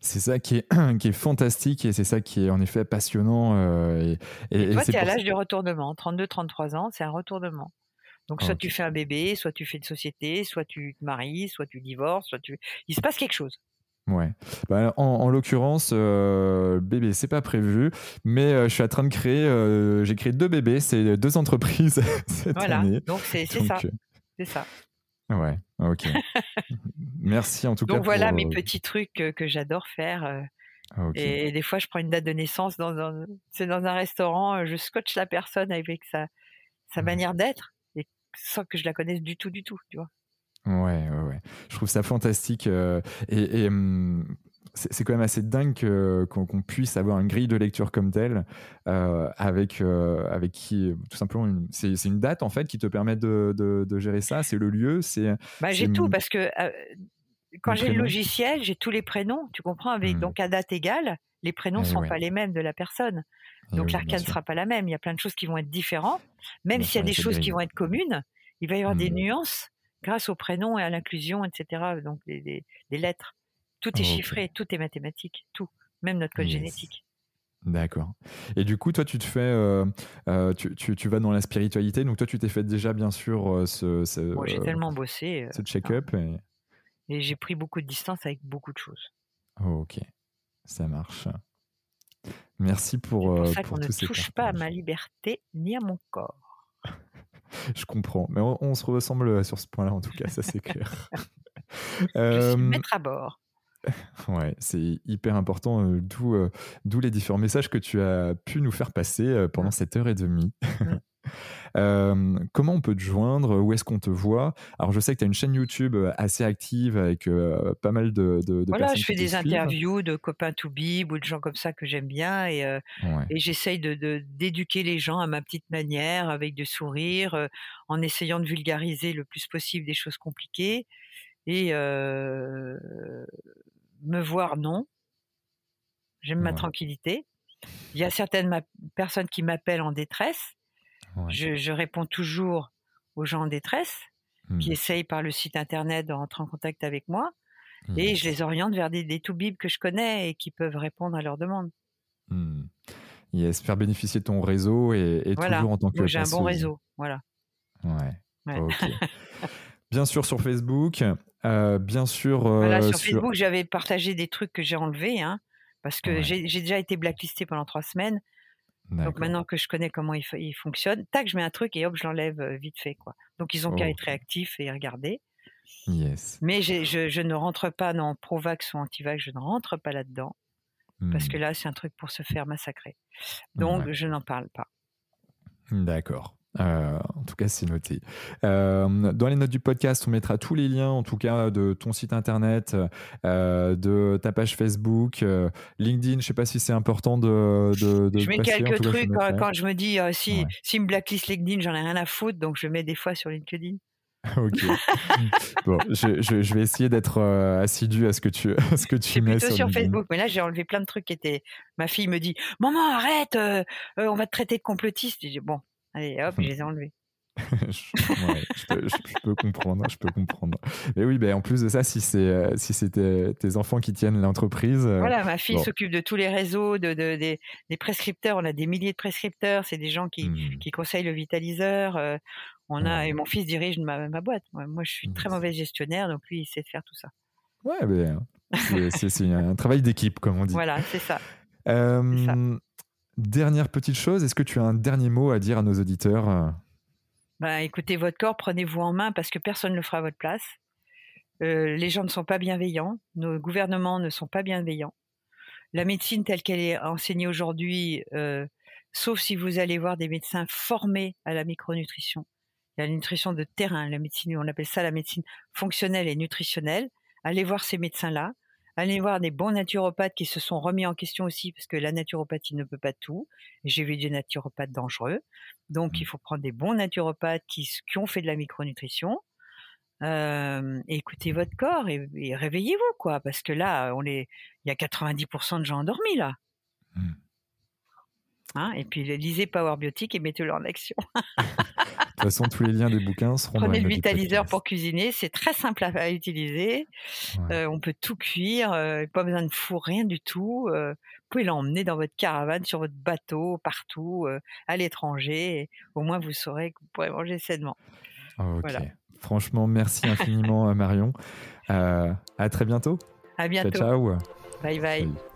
C'est ça qui est, qui est fantastique et c'est ça qui est en effet passionnant. et, et, toi, tu es à l'âge du retournement, 32-33 ans, c'est un retournement. Donc soit tu fais un bébé, soit tu fais une société, soit tu te maries, soit tu divorces, soit tu... Il se passe quelque chose. Ouais. Bah, en, l'occurrence, euh, bébé, c'est pas prévu, mais euh, je suis en train de créer. Euh, j'ai créé deux bébés, c'est deux entreprises cette voilà. année. Donc c'est ça. Euh, c'est ça. Ouais. Ok. Merci en tout cas. Donc voilà mes petits trucs que j'adore faire. Et des fois, je prends une date de naissance dans, un, c'est dans un restaurant, je scotche la personne avec sa, sa manière d'être sans que je la connaisse du tout, du tout, tu vois. Ouais, ouais, ouais. Je trouve ça fantastique. Euh, et, hum, c'est quand même assez dingue qu'on puisse avoir une grille de lecture comme telle, euh, avec, euh, avec qui, tout simplement, c'est une date en fait qui te permet de, de, gérer ça. C'est le lieu, c'est. Bah, j'ai tout parce que quand j'ai le logiciel, j'ai tous les prénoms, tu comprends, avec mmh. donc à date égale, les prénoms ne eh sont pas les mêmes de la personne. Donc l'arcane ne sera pas la même. Il y a plein de choses qui vont être différentes. Même s'il y a des choses qui vont être communes, il va y avoir des mmh. nuances grâce au prénom et à l'inclusion, etc. Donc des, lettres. Tout est chiffré, tout est mathématique, tout, même notre code génétique. D'accord. Et du coup, toi, tu te fais, euh, euh, tu, vas dans la spiritualité. Donc toi, tu t'es fait déjà, bien sûr, euh, ce, j'ai tellement bossé. Ce check-up. Et, et j'ai pris beaucoup de distance avec beaucoup de choses. ok, ça marche. Merci pour. Pour ça qu'on ne touche pas à ma liberté ni à mon corps. Je comprends, mais on, se ressemble sur ce point-là en tout cas, ça c'est clair. Je suis mettre à bord. Ouais, c'est hyper important, d'où d'où les différents messages que tu as pu nous faire passer pendant mmh. cette heure et demie. Euh, comment on peut te joindre? Où est-ce qu'on te voit? Alors, je sais que tu as une chaîne YouTube euh, assez active avec euh, pas mal de, de, voilà, je fais des interviews de copains to be ou de gens comme ça que j'aime bien et, et j'essaye de, d'éduquer les gens à ma petite manière, avec de sourire, en essayant de vulgariser le plus possible des choses compliquées. Et me voir, non. J'aime ma tranquillité. Il y a certaines personnes qui m'appellent en détresse je, réponds toujours aux gens en détresse qui mmh. essayent par le site internet de rentrer en contact avec moi et je les oriente vers des, des tout-bibs que je connais et qui peuvent répondre à leurs demandes. Mmh. Yes, faire bénéficier ton réseau et, toujours en tant que J'ai un bon réseau, voilà. Ouais. bien sûr sur Facebook, euh, bien sûr. Euh, voilà, sur, Facebook, j'avais partagé des trucs que j'ai enlevés, hein, parce que j'ai déjà été blacklisté pendant trois semaines. Donc maintenant que je connais comment il, fonctionne, tac, je mets un truc et hop, je l'enlève vite fait. quoi. Donc ils ont qu'à être réactifs et regarder. Yes. Mais je, ne rentre pas dans Provax ou Antivax, je ne rentre pas là-dedans. Parce que mmh. là, c'est un truc pour se faire massacrer. Donc je n'en parle pas. D'accord. Euh, en tout cas, c'est noté. Euh, dans les notes du podcast, on mettra tous les liens, en tout cas, de ton site internet, euh, de ta page Facebook, LinkedIn. Je ne sais pas si c'est important de, de, Je mets quelques trucs quand, je me dis si, si me blacklist LinkedIn, j'en ai rien à foutre, donc je mets des fois sur LinkedIn. ok. bon, je, je, vais essayer d'être assidu à ce que tu, à ce que tu mets plutôt sur, Facebook, mais là j'ai enlevé plein de trucs qui étaient. Ma fille me dit, maman arrête, on va te traiter de complotiste. Je dis bon, Allez, hop, je les ai enlevés. je, peux, comprendre, je peux comprendre. Mais oui, ben, en plus de ça, si c'est euh, si c'était tes enfants qui tiennent l'entreprise. Euh, voilà, ma fille s'occupe de tous les réseaux, de, des, prescripteurs. On a des milliers de prescripteurs. C'est des gens qui, mmh. qui conseillent le vitaliseur. Euh, on a et mon fils dirige ma, ma boîte. Moi, je suis très mmh. mauvais gestionnaire, donc lui, il sait faire tout ça. Ouais, ben, c'est un travail d'équipe, comme on dit. Voilà, c'est ça. Dernière petite chose, est-ce que tu as un dernier mot à dire à nos auditeurs bah, écoutez votre corps, prenez-vous en main parce que personne ne le fera à votre place. Euh, les gens ne sont pas bienveillants, nos gouvernements ne sont pas bienveillants. La médecine telle qu'elle est enseignée aujourd'hui, euh, sauf si vous allez voir des médecins formés à la micronutrition, a la nutrition de terrain, la médecine, on appelle ça la médecine fonctionnelle et nutritionnelle. Allez voir ces médecins-là. Allez voir des bons naturopathes qui se sont remis en question aussi, parce que la naturopathie ne peut pas tout. J'ai vu des naturopathes dangereux. Donc, mmh. il faut prendre des bons naturopathes qui, qui ont fait de la micronutrition. Euh, écoutez votre corps et, réveillez-vous, quoi, parce que là, on est, il y a 90% de gens endormis, là. Mmh. Hein et puis lisez Power Biotique et mettez-le en action. De toute façon, tous les liens des bouquins seront Prenez le vitaliseur pour cuisiner, c'est très simple à, utiliser. Euh, on peut tout cuire, euh, pas besoin de four, rien du tout. Euh, vous pouvez l'emmener dans votre caravane, sur votre bateau, partout, à l'étranger. Au moins, vous saurez que vous pourrez manger sainement. Ok. Franchement, merci infiniment, Marion. à très bientôt. À bientôt. Ciao. ciao. Bye bye.